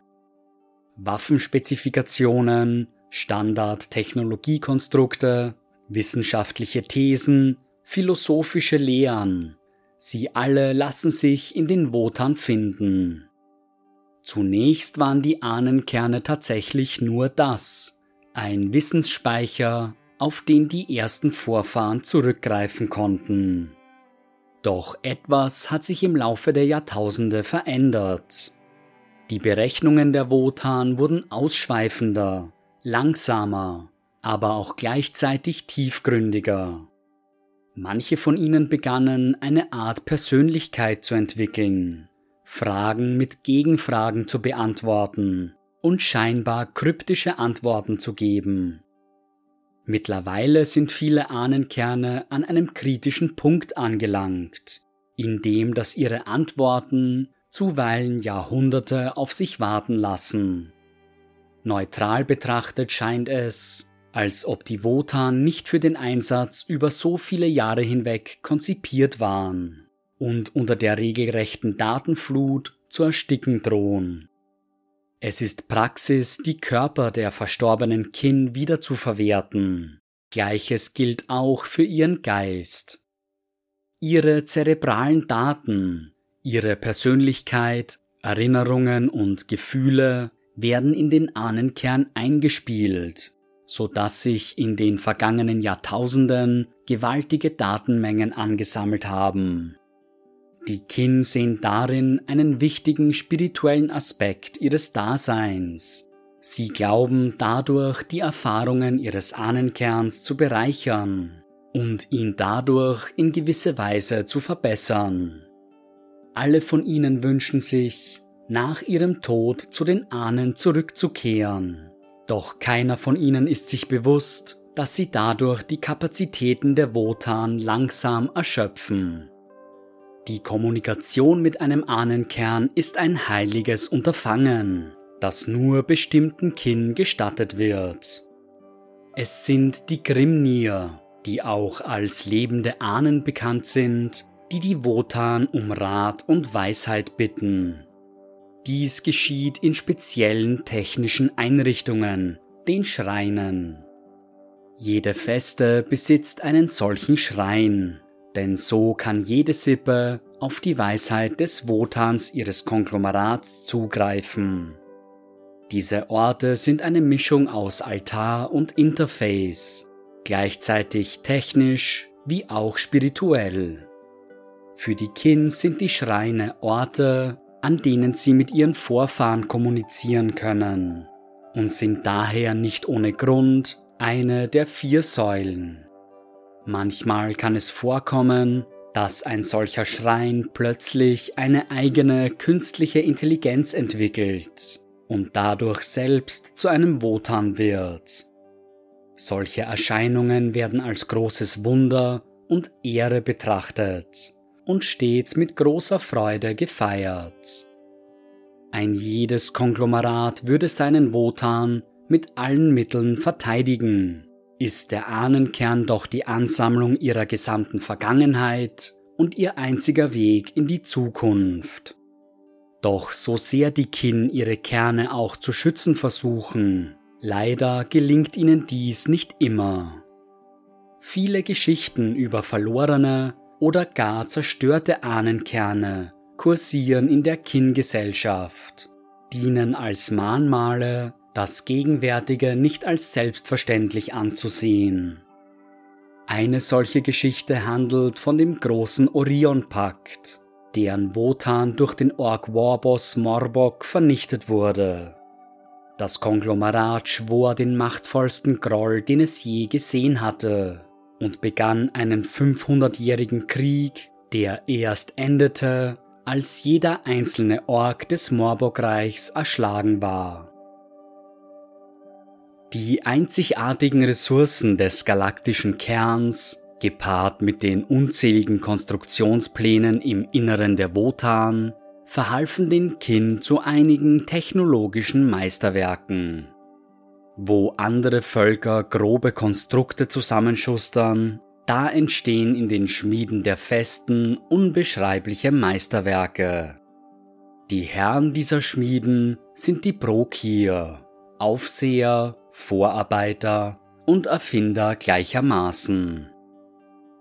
Waffenspezifikationen, Standard-Technologiekonstrukte, wissenschaftliche Thesen, philosophische Lehren, sie alle lassen sich in den Wotan finden. Zunächst waren die Ahnenkerne tatsächlich nur das, ein Wissensspeicher, auf den die ersten Vorfahren zurückgreifen konnten. Doch etwas hat sich im Laufe der Jahrtausende verändert. Die Berechnungen der Wotan wurden ausschweifender, langsamer, aber auch gleichzeitig tiefgründiger. Manche von ihnen begannen eine Art Persönlichkeit zu entwickeln, Fragen mit Gegenfragen zu beantworten und scheinbar kryptische Antworten zu geben. Mittlerweile sind viele Ahnenkerne an einem kritischen Punkt angelangt, in dem dass ihre Antworten zuweilen Jahrhunderte auf sich warten lassen. Neutral betrachtet scheint es, als ob die Wotan nicht für den Einsatz über so viele Jahre hinweg konzipiert waren und unter der regelrechten Datenflut zu ersticken drohen. Es ist Praxis, die Körper der verstorbenen Kin wieder zu verwerten. Gleiches gilt auch für ihren Geist. Ihre zerebralen Daten, ihre Persönlichkeit, Erinnerungen und Gefühle werden in den Ahnenkern eingespielt, so dass sich in den vergangenen Jahrtausenden gewaltige Datenmengen angesammelt haben. Die Kin sehen darin einen wichtigen spirituellen Aspekt ihres Daseins. Sie glauben dadurch die Erfahrungen ihres Ahnenkerns zu bereichern und ihn dadurch in gewisse Weise zu verbessern. Alle von ihnen wünschen sich, nach ihrem Tod zu den Ahnen zurückzukehren. Doch keiner von ihnen ist sich bewusst, dass sie dadurch die Kapazitäten der Wotan langsam erschöpfen. Die Kommunikation mit einem Ahnenkern ist ein heiliges Unterfangen, das nur bestimmten Kin gestattet wird. Es sind die Grimnir, die auch als lebende Ahnen bekannt sind, die die Wotan um Rat und Weisheit bitten. Dies geschieht in speziellen technischen Einrichtungen, den Schreinen. Jede Feste besitzt einen solchen Schrein, denn so kann jede Sippe auf die Weisheit des Wotans ihres Konglomerats zugreifen. Diese Orte sind eine Mischung aus Altar und Interface, gleichzeitig technisch wie auch spirituell. Für die Kin sind die Schreine Orte, an denen sie mit ihren Vorfahren kommunizieren können und sind daher nicht ohne Grund eine der vier Säulen. Manchmal kann es vorkommen, dass ein solcher Schrein plötzlich eine eigene künstliche Intelligenz entwickelt und dadurch selbst zu einem Wotan wird. Solche Erscheinungen werden als großes Wunder und Ehre betrachtet und stets mit großer Freude gefeiert. Ein jedes Konglomerat würde seinen Wotan mit allen Mitteln verteidigen ist der Ahnenkern doch die Ansammlung ihrer gesamten Vergangenheit und ihr einziger Weg in die Zukunft. Doch so sehr die Kin ihre Kerne auch zu schützen versuchen, leider gelingt ihnen dies nicht immer. Viele Geschichten über verlorene oder gar zerstörte Ahnenkerne kursieren in der Kin-Gesellschaft, dienen als Mahnmale das Gegenwärtige nicht als selbstverständlich anzusehen. Eine solche Geschichte handelt von dem großen Orion-Pakt, deren Wotan durch den Ork-Warboss Morbok vernichtet wurde. Das Konglomerat schwor den machtvollsten Groll, den es je gesehen hatte, und begann einen 500-jährigen Krieg, der erst endete, als jeder einzelne Ork des Morbogreichs erschlagen war. Die einzigartigen Ressourcen des galaktischen Kerns, gepaart mit den unzähligen Konstruktionsplänen im Inneren der Wotan, verhalfen den Kin zu einigen technologischen Meisterwerken. Wo andere Völker grobe Konstrukte zusammenschustern, da entstehen in den Schmieden der Festen unbeschreibliche Meisterwerke. Die Herren dieser Schmieden sind die Brokir, Aufseher, Vorarbeiter und Erfinder gleichermaßen.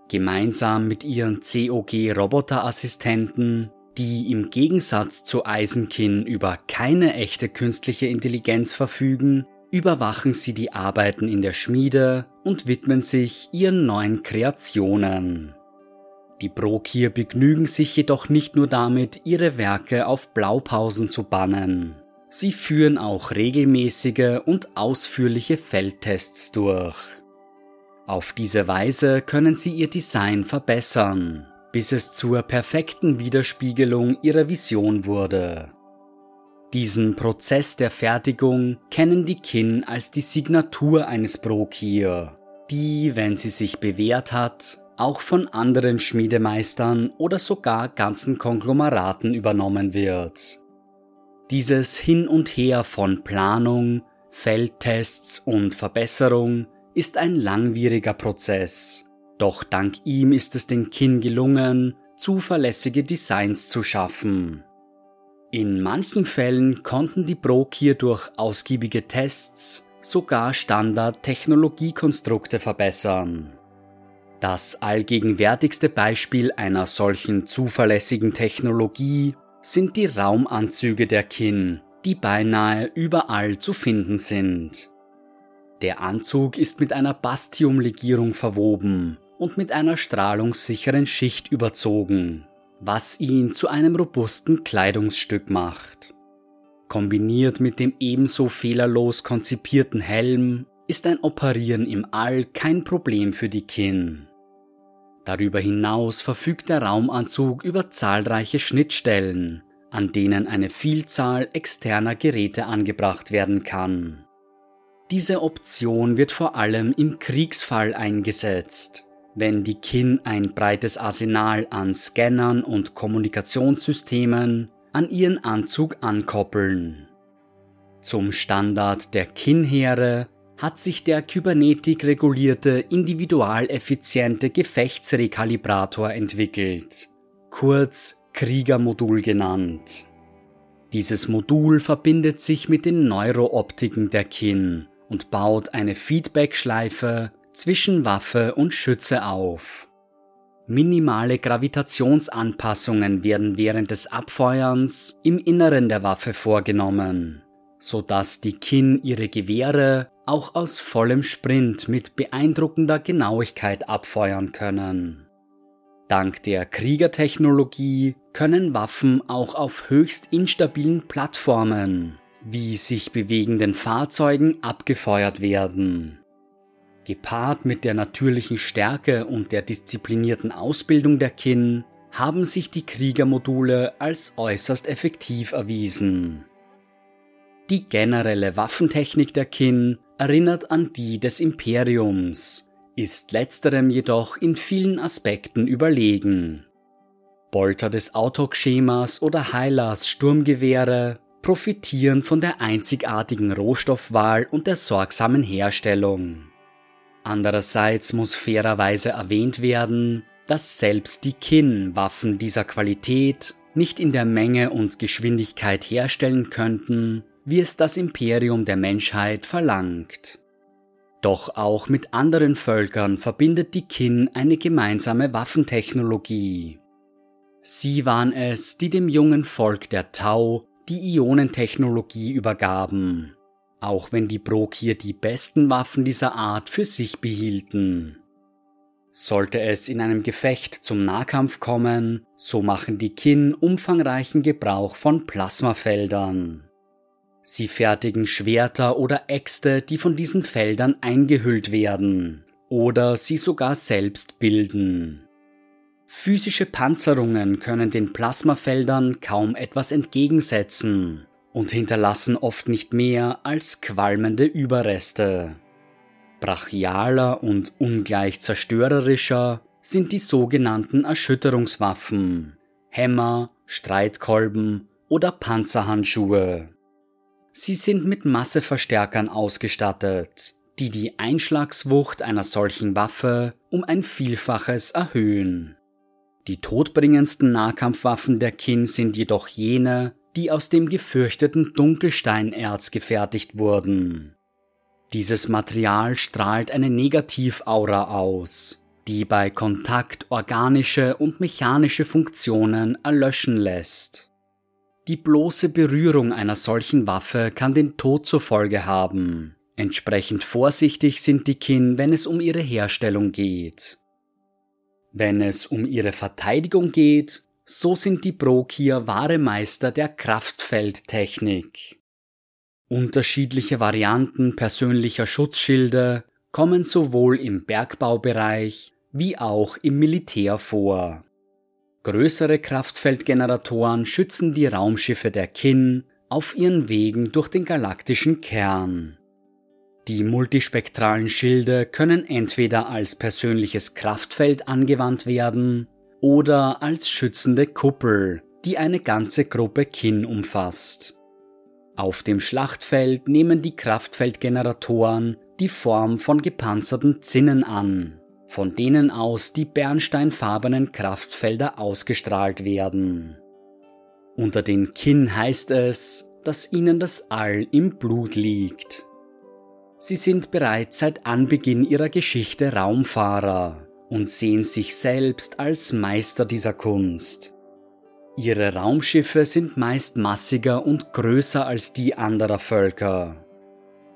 Gemeinsam mit ihren COG-Roboterassistenten, die im Gegensatz zu Eisenkin über keine echte künstliche Intelligenz verfügen, überwachen sie die Arbeiten in der Schmiede und widmen sich ihren neuen Kreationen. Die Brokir begnügen sich jedoch nicht nur damit, ihre Werke auf Blaupausen zu bannen. Sie führen auch regelmäßige und ausführliche Feldtests durch. Auf diese Weise können sie ihr Design verbessern, bis es zur perfekten Widerspiegelung ihrer Vision wurde. Diesen Prozess der Fertigung kennen die Kin als die Signatur eines Brokir, die, wenn sie sich bewährt hat, auch von anderen Schmiedemeistern oder sogar ganzen Konglomeraten übernommen wird. Dieses Hin und Her von Planung, Feldtests und Verbesserung ist ein langwieriger Prozess, doch dank ihm ist es den Kin gelungen, zuverlässige Designs zu schaffen. In manchen Fällen konnten die Brokir durch ausgiebige Tests sogar Standard-Technologiekonstrukte verbessern. Das allgegenwärtigste Beispiel einer solchen zuverlässigen Technologie sind die Raumanzüge der Kin, die beinahe überall zu finden sind. Der Anzug ist mit einer Bastiumlegierung verwoben und mit einer strahlungssicheren Schicht überzogen, was ihn zu einem robusten Kleidungsstück macht. Kombiniert mit dem ebenso fehlerlos konzipierten Helm ist ein Operieren im All kein Problem für die Kin. Darüber hinaus verfügt der Raumanzug über zahlreiche Schnittstellen, an denen eine Vielzahl externer Geräte angebracht werden kann. Diese Option wird vor allem im Kriegsfall eingesetzt, wenn die Kin ein breites Arsenal an Scannern und Kommunikationssystemen an ihren Anzug ankoppeln. Zum Standard der Kin-Heere hat sich der Kybernetik regulierte individualeffiziente Gefechtsrekalibrator entwickelt, kurz Kriegermodul genannt. Dieses Modul verbindet sich mit den Neurooptiken der Kin und baut eine Feedbackschleife zwischen Waffe und Schütze auf. Minimale Gravitationsanpassungen werden während des Abfeuerns im Inneren der Waffe vorgenommen, so dass die Kin ihre Gewehre auch aus vollem Sprint mit beeindruckender Genauigkeit abfeuern können. Dank der Kriegertechnologie können Waffen auch auf höchst instabilen Plattformen wie sich bewegenden Fahrzeugen abgefeuert werden. Gepaart mit der natürlichen Stärke und der disziplinierten Ausbildung der Kin haben sich die Kriegermodule als äußerst effektiv erwiesen. Die generelle Waffentechnik der Kin erinnert an die des Imperiums, ist letzterem jedoch in vielen Aspekten überlegen. Bolter des Autok-Schemas oder Hylas Sturmgewehre profitieren von der einzigartigen Rohstoffwahl und der sorgsamen Herstellung. Andererseits muss fairerweise erwähnt werden, dass selbst die Kin-Waffen dieser Qualität nicht in der Menge und Geschwindigkeit herstellen könnten, wie es das Imperium der Menschheit verlangt. Doch auch mit anderen Völkern verbindet die Kin eine gemeinsame Waffentechnologie. Sie waren es, die dem jungen Volk der Tau die Ionentechnologie übergaben auch wenn die Brokir die besten Waffen dieser Art für sich behielten. Sollte es in einem Gefecht zum Nahkampf kommen, so machen die Kin umfangreichen Gebrauch von Plasmafeldern. Sie fertigen Schwerter oder Äxte, die von diesen Feldern eingehüllt werden oder sie sogar selbst bilden. Physische Panzerungen können den Plasmafeldern kaum etwas entgegensetzen und hinterlassen oft nicht mehr als qualmende Überreste. Brachialer und ungleich zerstörerischer sind die sogenannten Erschütterungswaffen, Hämmer, Streitkolben oder Panzerhandschuhe. Sie sind mit Masseverstärkern ausgestattet, die die Einschlagswucht einer solchen Waffe um ein Vielfaches erhöhen. Die todbringendsten Nahkampfwaffen der Kin sind jedoch jene, die aus dem gefürchteten Dunkelsteinerz gefertigt wurden. Dieses Material strahlt eine Negativaura aus, die bei Kontakt organische und mechanische Funktionen erlöschen lässt. Die bloße Berührung einer solchen Waffe kann den Tod zur Folge haben. Entsprechend vorsichtig sind die Kin, wenn es um ihre Herstellung geht. Wenn es um ihre Verteidigung geht, so sind die Brokier wahre Meister der Kraftfeldtechnik. Unterschiedliche Varianten persönlicher Schutzschilde kommen sowohl im Bergbaubereich wie auch im Militär vor. Größere Kraftfeldgeneratoren schützen die Raumschiffe der Kin auf ihren Wegen durch den galaktischen Kern. Die multispektralen Schilde können entweder als persönliches Kraftfeld angewandt werden oder als schützende Kuppel, die eine ganze Gruppe Kin umfasst. Auf dem Schlachtfeld nehmen die Kraftfeldgeneratoren die Form von gepanzerten Zinnen an, von denen aus die bernsteinfarbenen Kraftfelder ausgestrahlt werden. Unter den Kin heißt es, dass ihnen das All im Blut liegt. Sie sind bereits seit Anbeginn ihrer Geschichte Raumfahrer und sehen sich selbst als Meister dieser Kunst. Ihre Raumschiffe sind meist massiger und größer als die anderer Völker.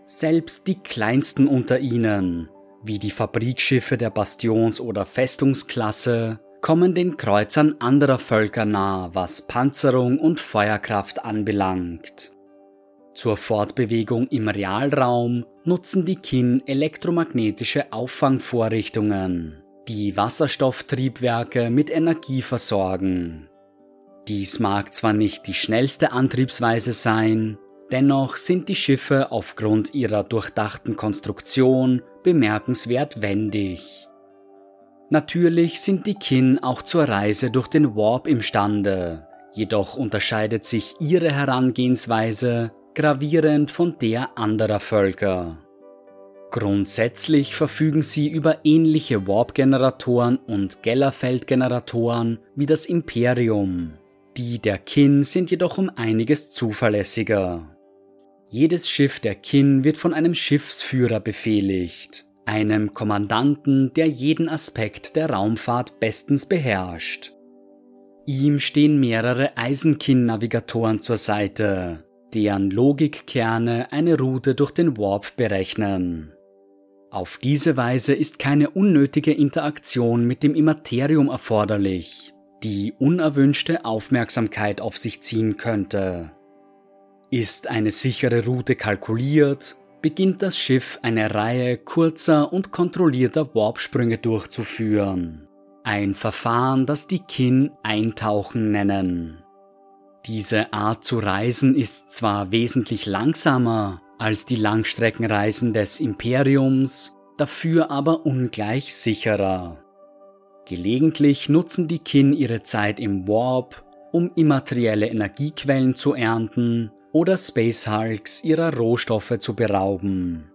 Selbst die kleinsten unter ihnen, wie die Fabrikschiffe der Bastions- oder Festungsklasse, kommen den Kreuzern anderer Völker nah, was Panzerung und Feuerkraft anbelangt. Zur Fortbewegung im Realraum nutzen die Kin elektromagnetische Auffangvorrichtungen, die Wasserstofftriebwerke mit Energie versorgen. Dies mag zwar nicht die schnellste Antriebsweise sein, dennoch sind die Schiffe aufgrund ihrer durchdachten Konstruktion bemerkenswert wendig. Natürlich sind die Kin auch zur Reise durch den Warp imstande, jedoch unterscheidet sich ihre Herangehensweise gravierend von der anderer Völker. Grundsätzlich verfügen sie über ähnliche Warp-Generatoren und Gellerfeld-Generatoren wie das Imperium. Die der Kin sind jedoch um einiges zuverlässiger. Jedes Schiff der Kin wird von einem Schiffsführer befehligt, einem Kommandanten, der jeden Aspekt der Raumfahrt bestens beherrscht. Ihm stehen mehrere Eisenkin-Navigatoren zur Seite, deren Logikkerne eine Route durch den Warp berechnen. Auf diese Weise ist keine unnötige Interaktion mit dem Immaterium erforderlich, die unerwünschte Aufmerksamkeit auf sich ziehen könnte. Ist eine sichere Route kalkuliert, beginnt das Schiff eine Reihe kurzer und kontrollierter Warpsprünge durchzuführen. Ein Verfahren, das die Kin Eintauchen nennen. Diese Art zu reisen ist zwar wesentlich langsamer als die Langstreckenreisen des Imperiums, dafür aber ungleich sicherer. Gelegentlich nutzen die Kin ihre Zeit im Warp, um immaterielle Energiequellen zu ernten oder Space Hulks ihrer Rohstoffe zu berauben.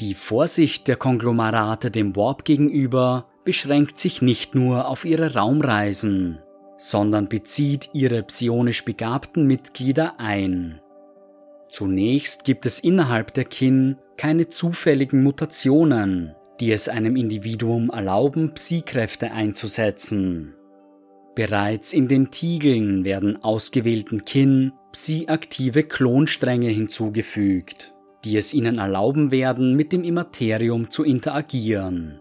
Die Vorsicht der Konglomerate dem Warp gegenüber beschränkt sich nicht nur auf ihre Raumreisen, sondern bezieht ihre psionisch begabten Mitglieder ein. Zunächst gibt es innerhalb der Kin keine zufälligen Mutationen, die es einem Individuum erlauben, Psi-Kräfte einzusetzen. Bereits in den Tiegeln werden ausgewählten Kin Psi-aktive Klonstränge hinzugefügt, die es ihnen erlauben werden, mit dem Immaterium zu interagieren.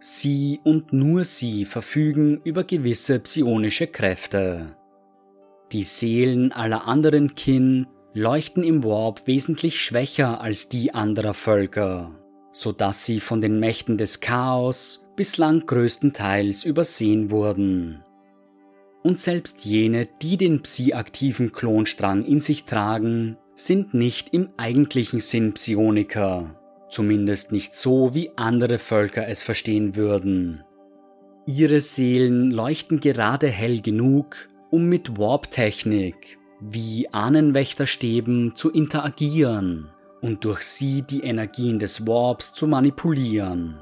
Sie und nur sie verfügen über gewisse psionische Kräfte. Die Seelen aller anderen Kin leuchten im Warp wesentlich schwächer als die anderer Völker, so dass sie von den Mächten des Chaos bislang größtenteils übersehen wurden. Und selbst jene, die den psi-aktiven Klonstrang in sich tragen, sind nicht im eigentlichen Sinn Psioniker, zumindest nicht so, wie andere Völker es verstehen würden. Ihre Seelen leuchten gerade hell genug, um mit Warp-Technik wie Ahnenwächterstäben zu interagieren und durch sie die Energien des Warps zu manipulieren.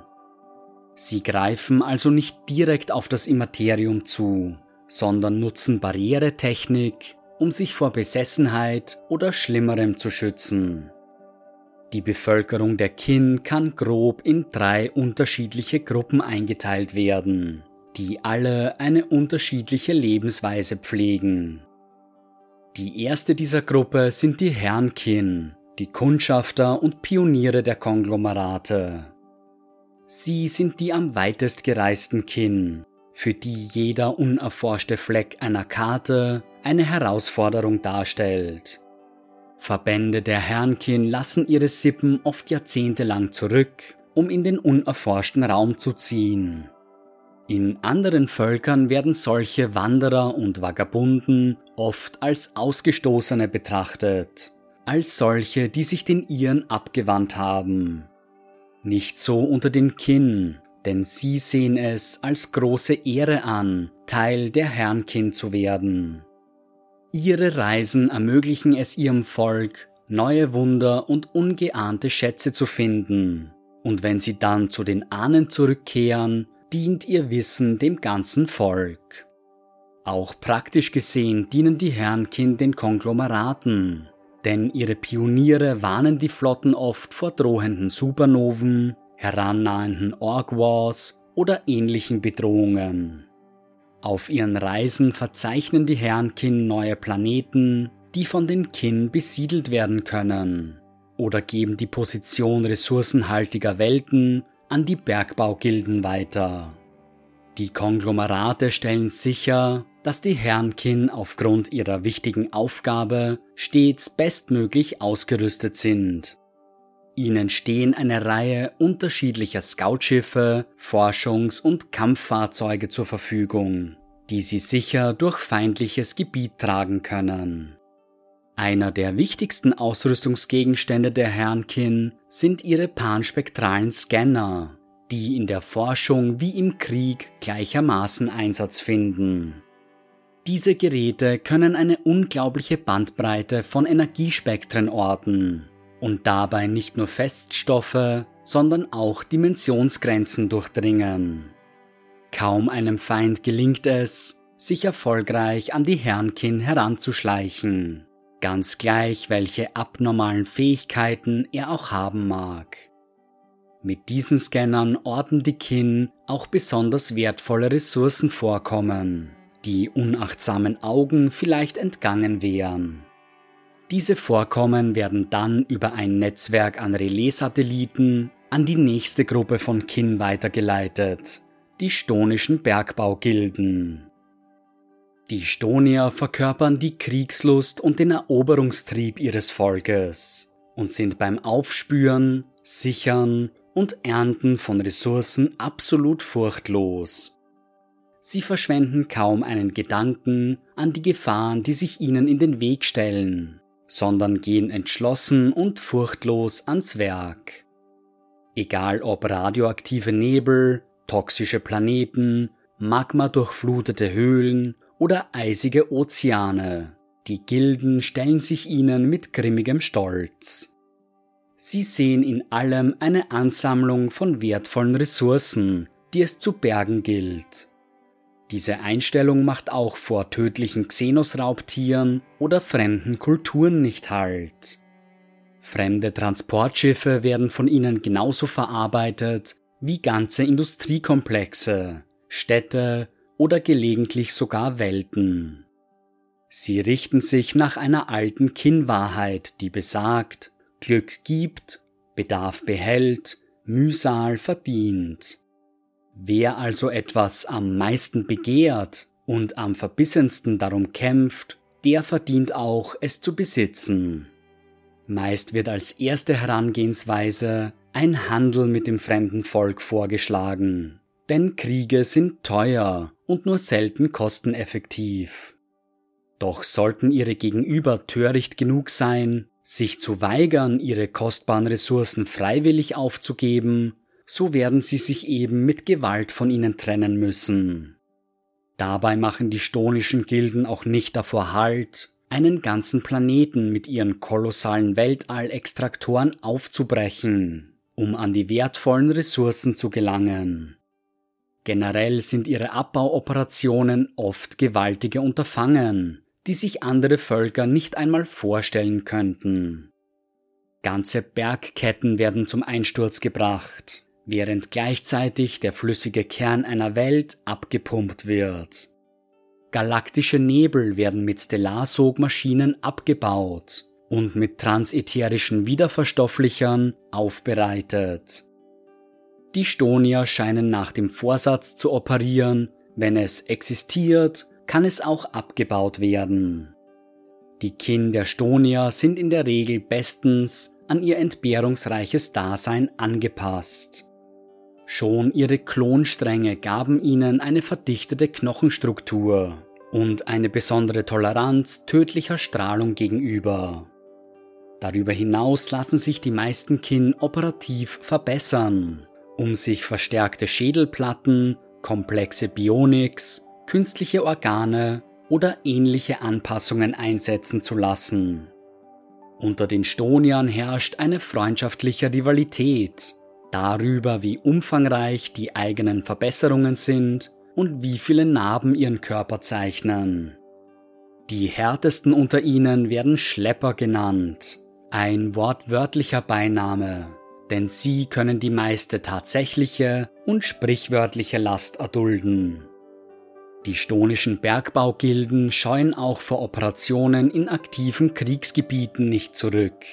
Sie greifen also nicht direkt auf das Immaterium zu, sondern nutzen Barrieretechnik, um sich vor Besessenheit oder Schlimmerem zu schützen. Die Bevölkerung der Kin kann grob in drei unterschiedliche Gruppen eingeteilt werden, die alle eine unterschiedliche Lebensweise pflegen. Die erste dieser Gruppe sind die Herrnkin, die Kundschafter und Pioniere der Konglomerate. Sie sind die am weitest gereisten Kin, für die jeder unerforschte Fleck einer Karte eine Herausforderung darstellt. Verbände der Herrnkin lassen ihre Sippen oft jahrzehntelang zurück, um in den unerforschten Raum zu ziehen. In anderen Völkern werden solche Wanderer und Vagabunden oft als Ausgestoßene betrachtet, als solche, die sich den Iren abgewandt haben. Nicht so unter den Kinn, denn sie sehen es als große Ehre an, Teil der Herrnkin zu werden. Ihre Reisen ermöglichen es ihrem Volk, neue Wunder und ungeahnte Schätze zu finden, und wenn sie dann zu den Ahnen zurückkehren, dient ihr Wissen dem ganzen Volk. Auch praktisch gesehen dienen die Herrenkind den Konglomeraten, denn ihre Pioniere warnen die Flotten oft vor drohenden Supernoven, herannahenden Org Wars oder ähnlichen Bedrohungen. Auf ihren Reisen verzeichnen die Herrenkin neue Planeten, die von den Kin besiedelt werden können, oder geben die Position ressourcenhaltiger Welten an die Bergbaugilden weiter. Die Konglomerate stellen sicher, dass die Herrenkin aufgrund ihrer wichtigen Aufgabe stets bestmöglich ausgerüstet sind. Ihnen stehen eine Reihe unterschiedlicher Scoutschiffe, Forschungs- und Kampffahrzeuge zur Verfügung, die sie sicher durch feindliches Gebiet tragen können. Einer der wichtigsten Ausrüstungsgegenstände der Herrnkin sind ihre panspektralen Scanner, die in der Forschung wie im Krieg gleichermaßen Einsatz finden. Diese Geräte können eine unglaubliche Bandbreite von Energiespektren orten und dabei nicht nur Feststoffe, sondern auch Dimensionsgrenzen durchdringen. Kaum einem Feind gelingt es, sich erfolgreich an die Herrnkin heranzuschleichen ganz gleich, welche abnormalen Fähigkeiten er auch haben mag. Mit diesen Scannern orten die Kin auch besonders wertvolle Ressourcen vorkommen, die unachtsamen Augen vielleicht entgangen wären. Diese Vorkommen werden dann über ein Netzwerk an Relaissatelliten an die nächste Gruppe von Kin weitergeleitet, die stonischen Bergbaugilden. Die Stonier verkörpern die Kriegslust und den Eroberungstrieb ihres Volkes und sind beim Aufspüren, Sichern und Ernten von Ressourcen absolut furchtlos. Sie verschwenden kaum einen Gedanken an die Gefahren, die sich ihnen in den Weg stellen, sondern gehen entschlossen und furchtlos ans Werk. Egal ob radioaktive Nebel, toxische Planeten, magmadurchflutete Höhlen oder eisige Ozeane. Die Gilden stellen sich ihnen mit grimmigem Stolz. Sie sehen in allem eine Ansammlung von wertvollen Ressourcen, die es zu bergen gilt. Diese Einstellung macht auch vor tödlichen Xenosraubtieren oder fremden Kulturen nicht Halt. Fremde Transportschiffe werden von ihnen genauso verarbeitet wie ganze Industriekomplexe, Städte oder gelegentlich sogar Welten. Sie richten sich nach einer alten Kinnwahrheit, die besagt, Glück gibt, Bedarf behält, Mühsal verdient. Wer also etwas am meisten begehrt und am verbissensten darum kämpft, der verdient auch, es zu besitzen. Meist wird als erste Herangehensweise ein Handel mit dem fremden Volk vorgeschlagen, denn Kriege sind teuer und nur selten kosteneffektiv. Doch sollten ihre Gegenüber töricht genug sein, sich zu weigern, ihre kostbaren Ressourcen freiwillig aufzugeben, so werden sie sich eben mit Gewalt von ihnen trennen müssen. Dabei machen die stonischen Gilden auch nicht davor Halt, einen ganzen Planeten mit ihren kolossalen Weltallextraktoren aufzubrechen, um an die wertvollen Ressourcen zu gelangen. Generell sind ihre Abbauoperationen oft gewaltige Unterfangen, die sich andere Völker nicht einmal vorstellen könnten. Ganze Bergketten werden zum Einsturz gebracht, während gleichzeitig der flüssige Kern einer Welt abgepumpt wird. Galaktische Nebel werden mit Stellarsogmaschinen abgebaut und mit transätherischen Wiederverstofflichern aufbereitet. Die Stonier scheinen nach dem Vorsatz zu operieren, wenn es existiert, kann es auch abgebaut werden. Die Kin der Stonier sind in der Regel bestens an ihr entbehrungsreiches Dasein angepasst. Schon ihre Klonstränge gaben ihnen eine verdichtete Knochenstruktur und eine besondere Toleranz tödlicher Strahlung gegenüber. Darüber hinaus lassen sich die meisten Kin operativ verbessern, um sich verstärkte Schädelplatten, komplexe Bionics, künstliche Organe oder ähnliche Anpassungen einsetzen zu lassen. Unter den Stoniern herrscht eine freundschaftliche Rivalität darüber, wie umfangreich die eigenen Verbesserungen sind und wie viele Narben ihren Körper zeichnen. Die härtesten unter ihnen werden Schlepper genannt, ein wortwörtlicher Beiname, denn sie können die meiste tatsächliche und sprichwörtliche Last erdulden. Die stonischen Bergbaugilden scheuen auch vor Operationen in aktiven Kriegsgebieten nicht zurück.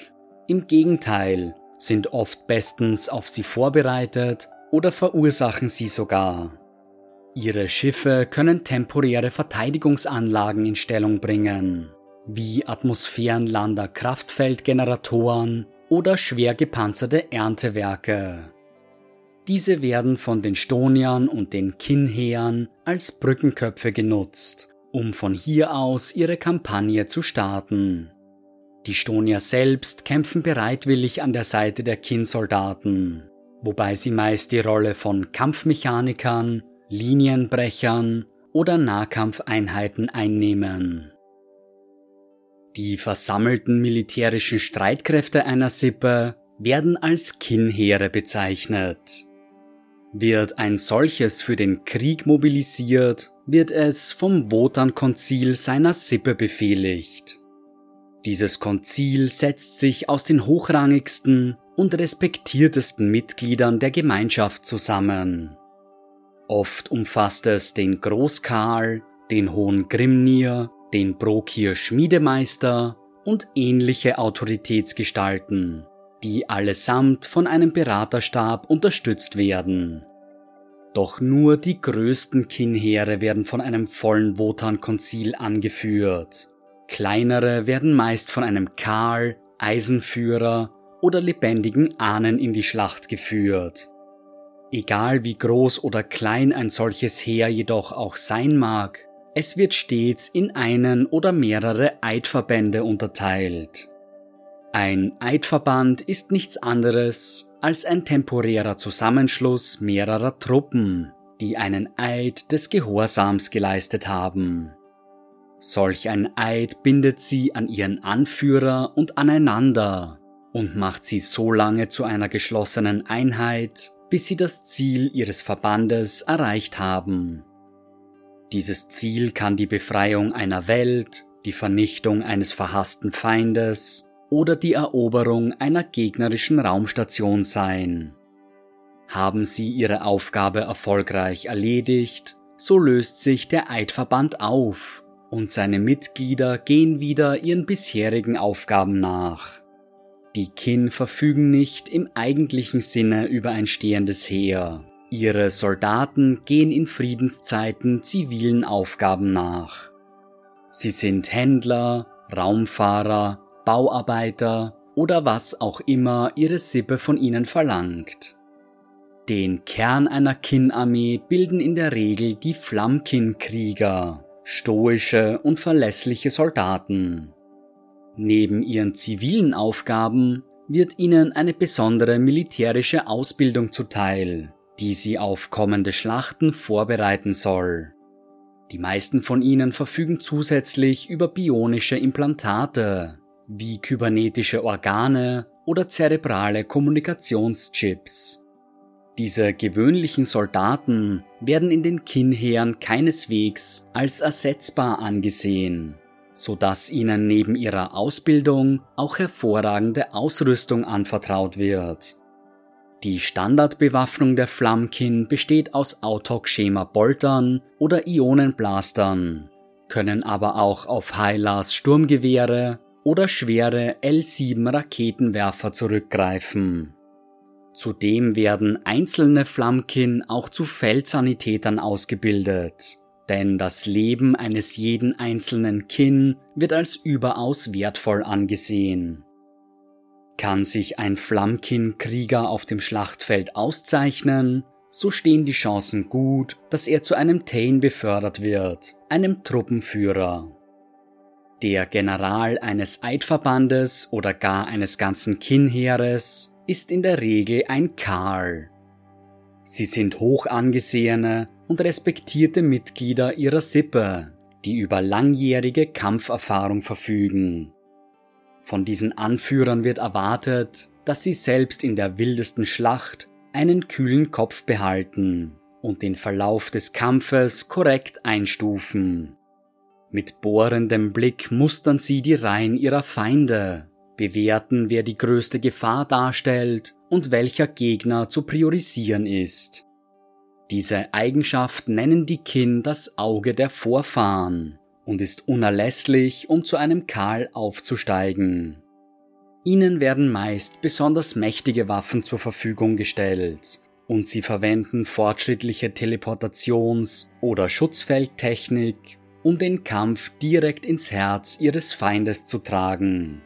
Im Gegenteil, sind oft bestens auf sie vorbereitet oder verursachen sie sogar. Ihre Schiffe können temporäre Verteidigungsanlagen in Stellung bringen, wie Atmosphärenlander Kraftfeldgeneratoren oder schwer gepanzerte Erntewerke. Diese werden von den Stoniern und den Kinnheern als Brückenköpfe genutzt, um von hier aus ihre Kampagne zu starten. Die Stonier selbst kämpfen bereitwillig an der Seite der Kin-Soldaten, wobei sie meist die Rolle von Kampfmechanikern, Linienbrechern oder Nahkampfeinheiten einnehmen. Die versammelten militärischen Streitkräfte einer Sippe werden als Kinnheere bezeichnet. Wird ein solches für den Krieg mobilisiert, wird es vom Wotan-Konzil seiner Sippe befehligt. Dieses Konzil setzt sich aus den hochrangigsten und respektiertesten Mitgliedern der Gemeinschaft zusammen. Oft umfasst es den Großkarl, den Hohen Grimnir, den Brokir Schmiedemeister und ähnliche Autoritätsgestalten, die allesamt von einem Beraterstab unterstützt werden. Doch nur die größten Kinnheere werden von einem vollen Wotan-Konzil angeführt Kleinere werden meist von einem Karl, Eisenführer oder lebendigen Ahnen in die Schlacht geführt. Egal wie groß oder klein ein solches Heer jedoch auch sein mag, es wird stets in einen oder mehrere Eidverbände unterteilt. Ein Eidverband ist nichts anderes als ein temporärer Zusammenschluss mehrerer Truppen, die einen Eid des Gehorsams geleistet haben. Solch ein Eid bindet sie an ihren Anführer und aneinander und macht sie so lange zu einer geschlossenen Einheit, bis sie das Ziel ihres Verbandes erreicht haben. Dieses Ziel kann die Befreiung einer Welt, die Vernichtung eines verhassten Feindes oder die Eroberung einer gegnerischen Raumstation sein. Haben sie ihre Aufgabe erfolgreich erledigt, so löst sich der Eidverband auf und seine Mitglieder gehen wieder ihren bisherigen Aufgaben nach. Die Kin verfügen nicht im eigentlichen Sinne über ein stehendes Heer. Ihre Soldaten gehen in Friedenszeiten zivilen Aufgaben nach. Sie sind Händler, Raumfahrer, Bauarbeiter oder was auch immer ihre Sippe von ihnen verlangt. Den Kern einer Kin-Armee bilden in der Regel die Flammkin-Krieger, stoische und verlässliche Soldaten. Neben ihren zivilen Aufgaben wird ihnen eine besondere militärische Ausbildung zuteil, die sie auf kommende Schlachten vorbereiten soll. Die meisten von ihnen verfügen zusätzlich über bionische Implantate, wie kybernetische Organe oder zerebrale Kommunikationschips. Diese gewöhnlichen Soldaten werden in den Kinnheeren keineswegs als ersetzbar angesehen, so dass ihnen neben ihrer Ausbildung auch hervorragende Ausrüstung anvertraut wird. Die Standardbewaffnung der Flammkin besteht aus Autok-Schema-Boltern oder Ionenblastern, können aber auch auf Hylas Sturmgewehre oder schwere L7 Raketenwerfer zurückgreifen. Zudem werden einzelne Flammkin auch zu Feldsanitätern ausgebildet, denn das Leben eines jeden einzelnen Kin wird als überaus wertvoll angesehen. Kann sich ein Flammkin-Krieger auf dem Schlachtfeld auszeichnen, so stehen die Chancen gut, dass er zu einem Tain befördert wird, einem Truppenführer. Der General eines Eidverbandes oder gar eines ganzen Kinnheeres ist in der Regel ein Karl. Sie sind hoch angesehene und respektierte Mitglieder ihrer Sippe, die über langjährige Kampferfahrung verfügen. Von diesen Anführern wird erwartet, dass sie selbst in der wildesten Schlacht einen kühlen Kopf behalten und den Verlauf des Kampfes korrekt einstufen. Mit bohrendem Blick mustern sie die Reihen ihrer Feinde bewerten, wer die größte Gefahr darstellt und welcher Gegner zu priorisieren ist. Diese Eigenschaft nennen die Kin das Auge der Vorfahren und ist unerlässlich, um zu einem Karl aufzusteigen. Ihnen werden meist besonders mächtige Waffen zur Verfügung gestellt und sie verwenden fortschrittliche Teleportations- oder Schutzfeldtechnik, um den Kampf direkt ins Herz ihres Feindes zu tragen.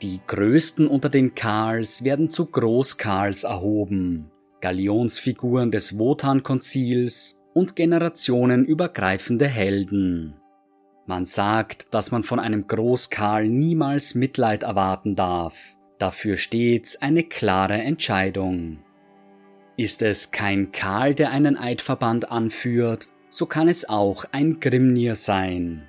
Die größten unter den Karls werden zu Großkarls erhoben, Galionsfiguren des Wotan-Konzils und generationenübergreifende Helden. Man sagt, dass man von einem Großkarl niemals Mitleid erwarten darf, dafür stets eine klare Entscheidung. Ist es kein Karl, der einen Eidverband anführt, so kann es auch ein Grimnir sein.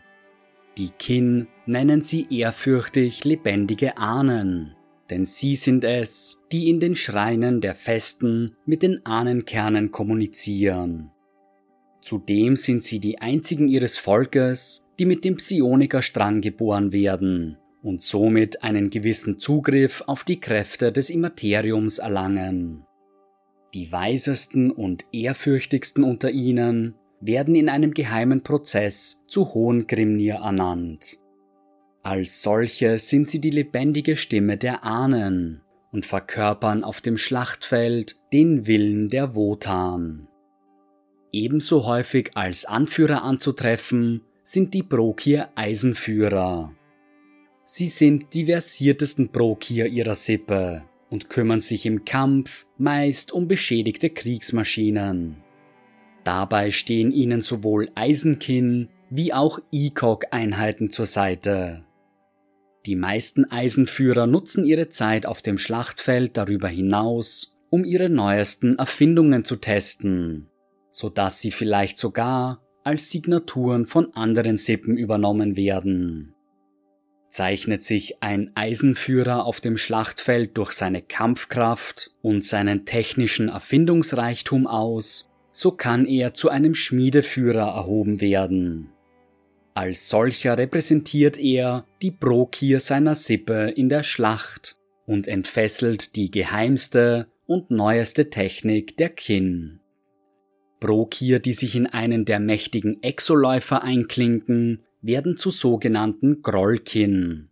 Die Kin nennen sie ehrfürchtig lebendige Ahnen, denn sie sind es, die in den Schreinen der Festen mit den Ahnenkernen kommunizieren. Zudem sind sie die einzigen ihres Volkes, die mit dem Psionikerstrang geboren werden und somit einen gewissen Zugriff auf die Kräfte des Immateriums erlangen. Die weisesten und ehrfürchtigsten unter ihnen werden in einem geheimen Prozess zu Hohen Grimnir ernannt. Als solche sind sie die lebendige Stimme der Ahnen und verkörpern auf dem Schlachtfeld den Willen der Wotan. Ebenso häufig als Anführer anzutreffen sind die Brokir Eisenführer. Sie sind die versiertesten Brokir ihrer Sippe und kümmern sich im Kampf meist um beschädigte Kriegsmaschinen. Dabei stehen ihnen sowohl Eisenkin wie auch ICOG-Einheiten zur Seite. Die meisten Eisenführer nutzen ihre Zeit auf dem Schlachtfeld darüber hinaus, um ihre neuesten Erfindungen zu testen, so dass sie vielleicht sogar als Signaturen von anderen Sippen übernommen werden. Zeichnet sich ein Eisenführer auf dem Schlachtfeld durch seine Kampfkraft und seinen technischen Erfindungsreichtum aus, so kann er zu einem Schmiedeführer erhoben werden. Als solcher repräsentiert er die Brokir seiner Sippe in der Schlacht und entfesselt die geheimste und neueste Technik der Kin. Brokir, die sich in einen der mächtigen Exoläufer einklinken, werden zu sogenannten Grollkin.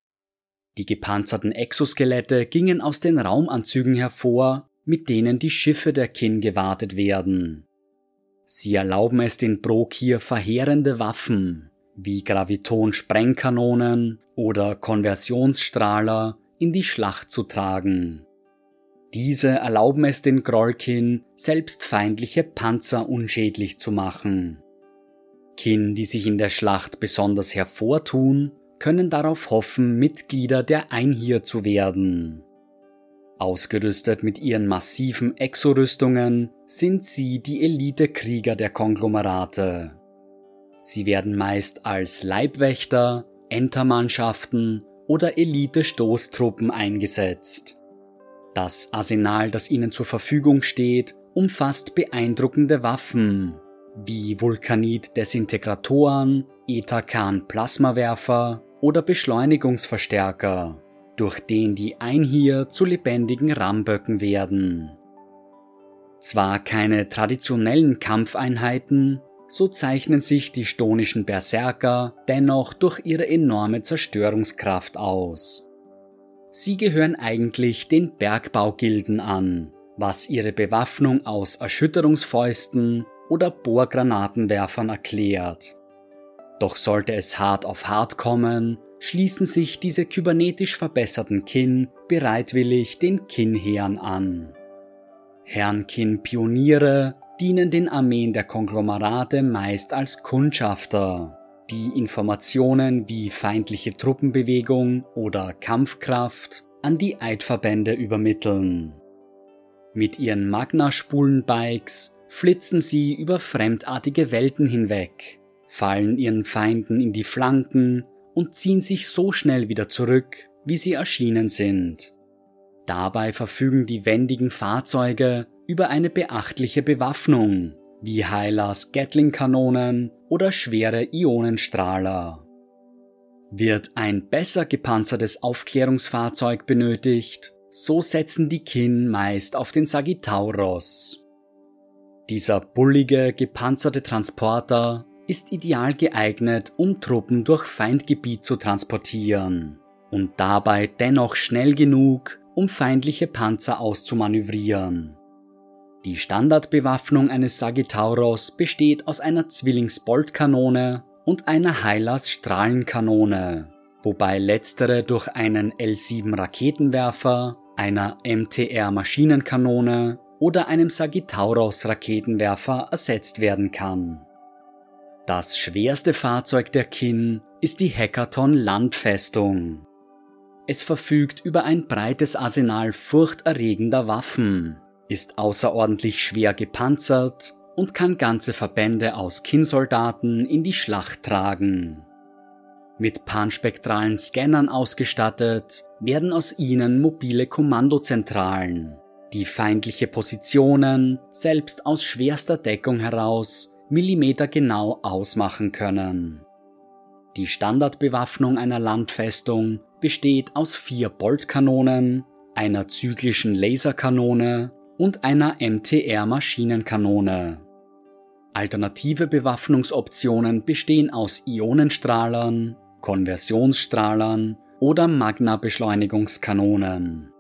Die gepanzerten Exoskelette gingen aus den Raumanzügen hervor, mit denen die Schiffe der Kin gewartet werden. Sie erlauben es den Brokir verheerende Waffen wie Graviton-Sprengkanonen oder Konversionsstrahler in die Schlacht zu tragen. Diese erlauben es den Grollkin, selbst feindliche Panzer unschädlich zu machen. Kin, die sich in der Schlacht besonders hervortun, können darauf hoffen, Mitglieder der Einhir zu werden. Ausgerüstet mit ihren massiven Exorüstungen sind sie die Elite-Krieger der Konglomerate. Sie werden meist als Leibwächter, Entermannschaften oder Elite-Stoßtruppen eingesetzt. Das Arsenal, das ihnen zur Verfügung steht, umfasst beeindruckende Waffen wie Vulkanit-Desintegratoren, Ethakan-Plasmawerfer oder Beschleunigungsverstärker, durch den die Einhir zu lebendigen Ramböcken werden. Zwar keine traditionellen Kampfeinheiten, so zeichnen sich die stonischen Berserker dennoch durch ihre enorme Zerstörungskraft aus. Sie gehören eigentlich den Bergbaugilden an, was ihre Bewaffnung aus Erschütterungsfäusten oder Bohrgranatenwerfern erklärt. Doch sollte es hart auf hart kommen, schließen sich diese kybernetisch verbesserten Kin bereitwillig den Kin-Heeren an. Herrn-Kin-Pioniere dienen den Armeen der Konglomerate meist als Kundschafter, die Informationen wie feindliche Truppenbewegung oder Kampfkraft an die Eidverbände übermitteln. Mit ihren Magna-Spulen-Bikes flitzen sie über fremdartige Welten hinweg, fallen ihren Feinden in die Flanken und ziehen sich so schnell wieder zurück, wie sie erschienen sind. Dabei verfügen die wendigen Fahrzeuge über eine beachtliche Bewaffnung, wie Hylas Gatling-Kanonen oder schwere Ionenstrahler. Wird ein besser gepanzertes Aufklärungsfahrzeug benötigt, so setzen die Kin meist auf den Sagittauros. Dieser bullige, gepanzerte Transporter ist ideal geeignet, um Truppen durch Feindgebiet zu transportieren und dabei dennoch schnell genug, um feindliche Panzer auszumanövrieren. Die Standardbewaffnung eines Sagittauros besteht aus einer Zwillingsboltkanone und einer Hylas Strahlenkanone, wobei letztere durch einen L7 Raketenwerfer, einer MTR Maschinenkanone oder einem Sagittauros Raketenwerfer ersetzt werden kann. Das schwerste Fahrzeug der Kin ist die Hackathon Landfestung. Es verfügt über ein breites Arsenal furchterregender Waffen, ist außerordentlich schwer gepanzert und kann ganze Verbände aus Kinsoldaten in die Schlacht tragen. Mit panspektralen Scannern ausgestattet werden aus ihnen mobile Kommandozentralen, die feindliche Positionen selbst aus schwerster Deckung heraus millimetergenau ausmachen können. Die Standardbewaffnung einer Landfestung besteht aus vier Boltkanonen, einer zyklischen Laserkanone und einer MTR-Maschinenkanone. Alternative Bewaffnungsoptionen bestehen aus Ionenstrahlern, Konversionsstrahlern oder Magna-Beschleunigungskanonen.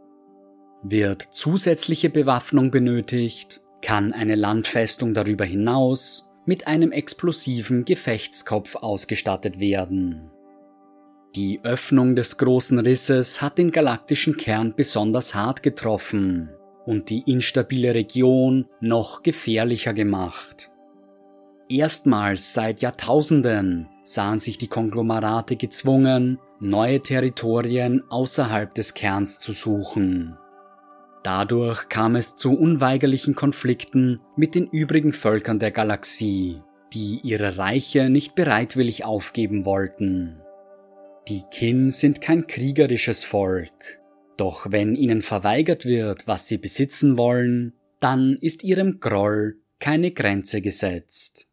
Wird zusätzliche Bewaffnung benötigt, kann eine Landfestung darüber hinaus mit einem explosiven Gefechtskopf ausgestattet werden. Die Öffnung des großen Risses hat den galaktischen Kern besonders hart getroffen und die instabile Region noch gefährlicher gemacht. Erstmals seit Jahrtausenden sahen sich die Konglomerate gezwungen, neue Territorien außerhalb des Kerns zu suchen. Dadurch kam es zu unweigerlichen Konflikten mit den übrigen Völkern der Galaxie, die ihre Reiche nicht bereitwillig aufgeben wollten. Die Kin sind kein kriegerisches Volk, doch wenn ihnen verweigert wird, was sie besitzen wollen, dann ist ihrem Groll keine Grenze gesetzt.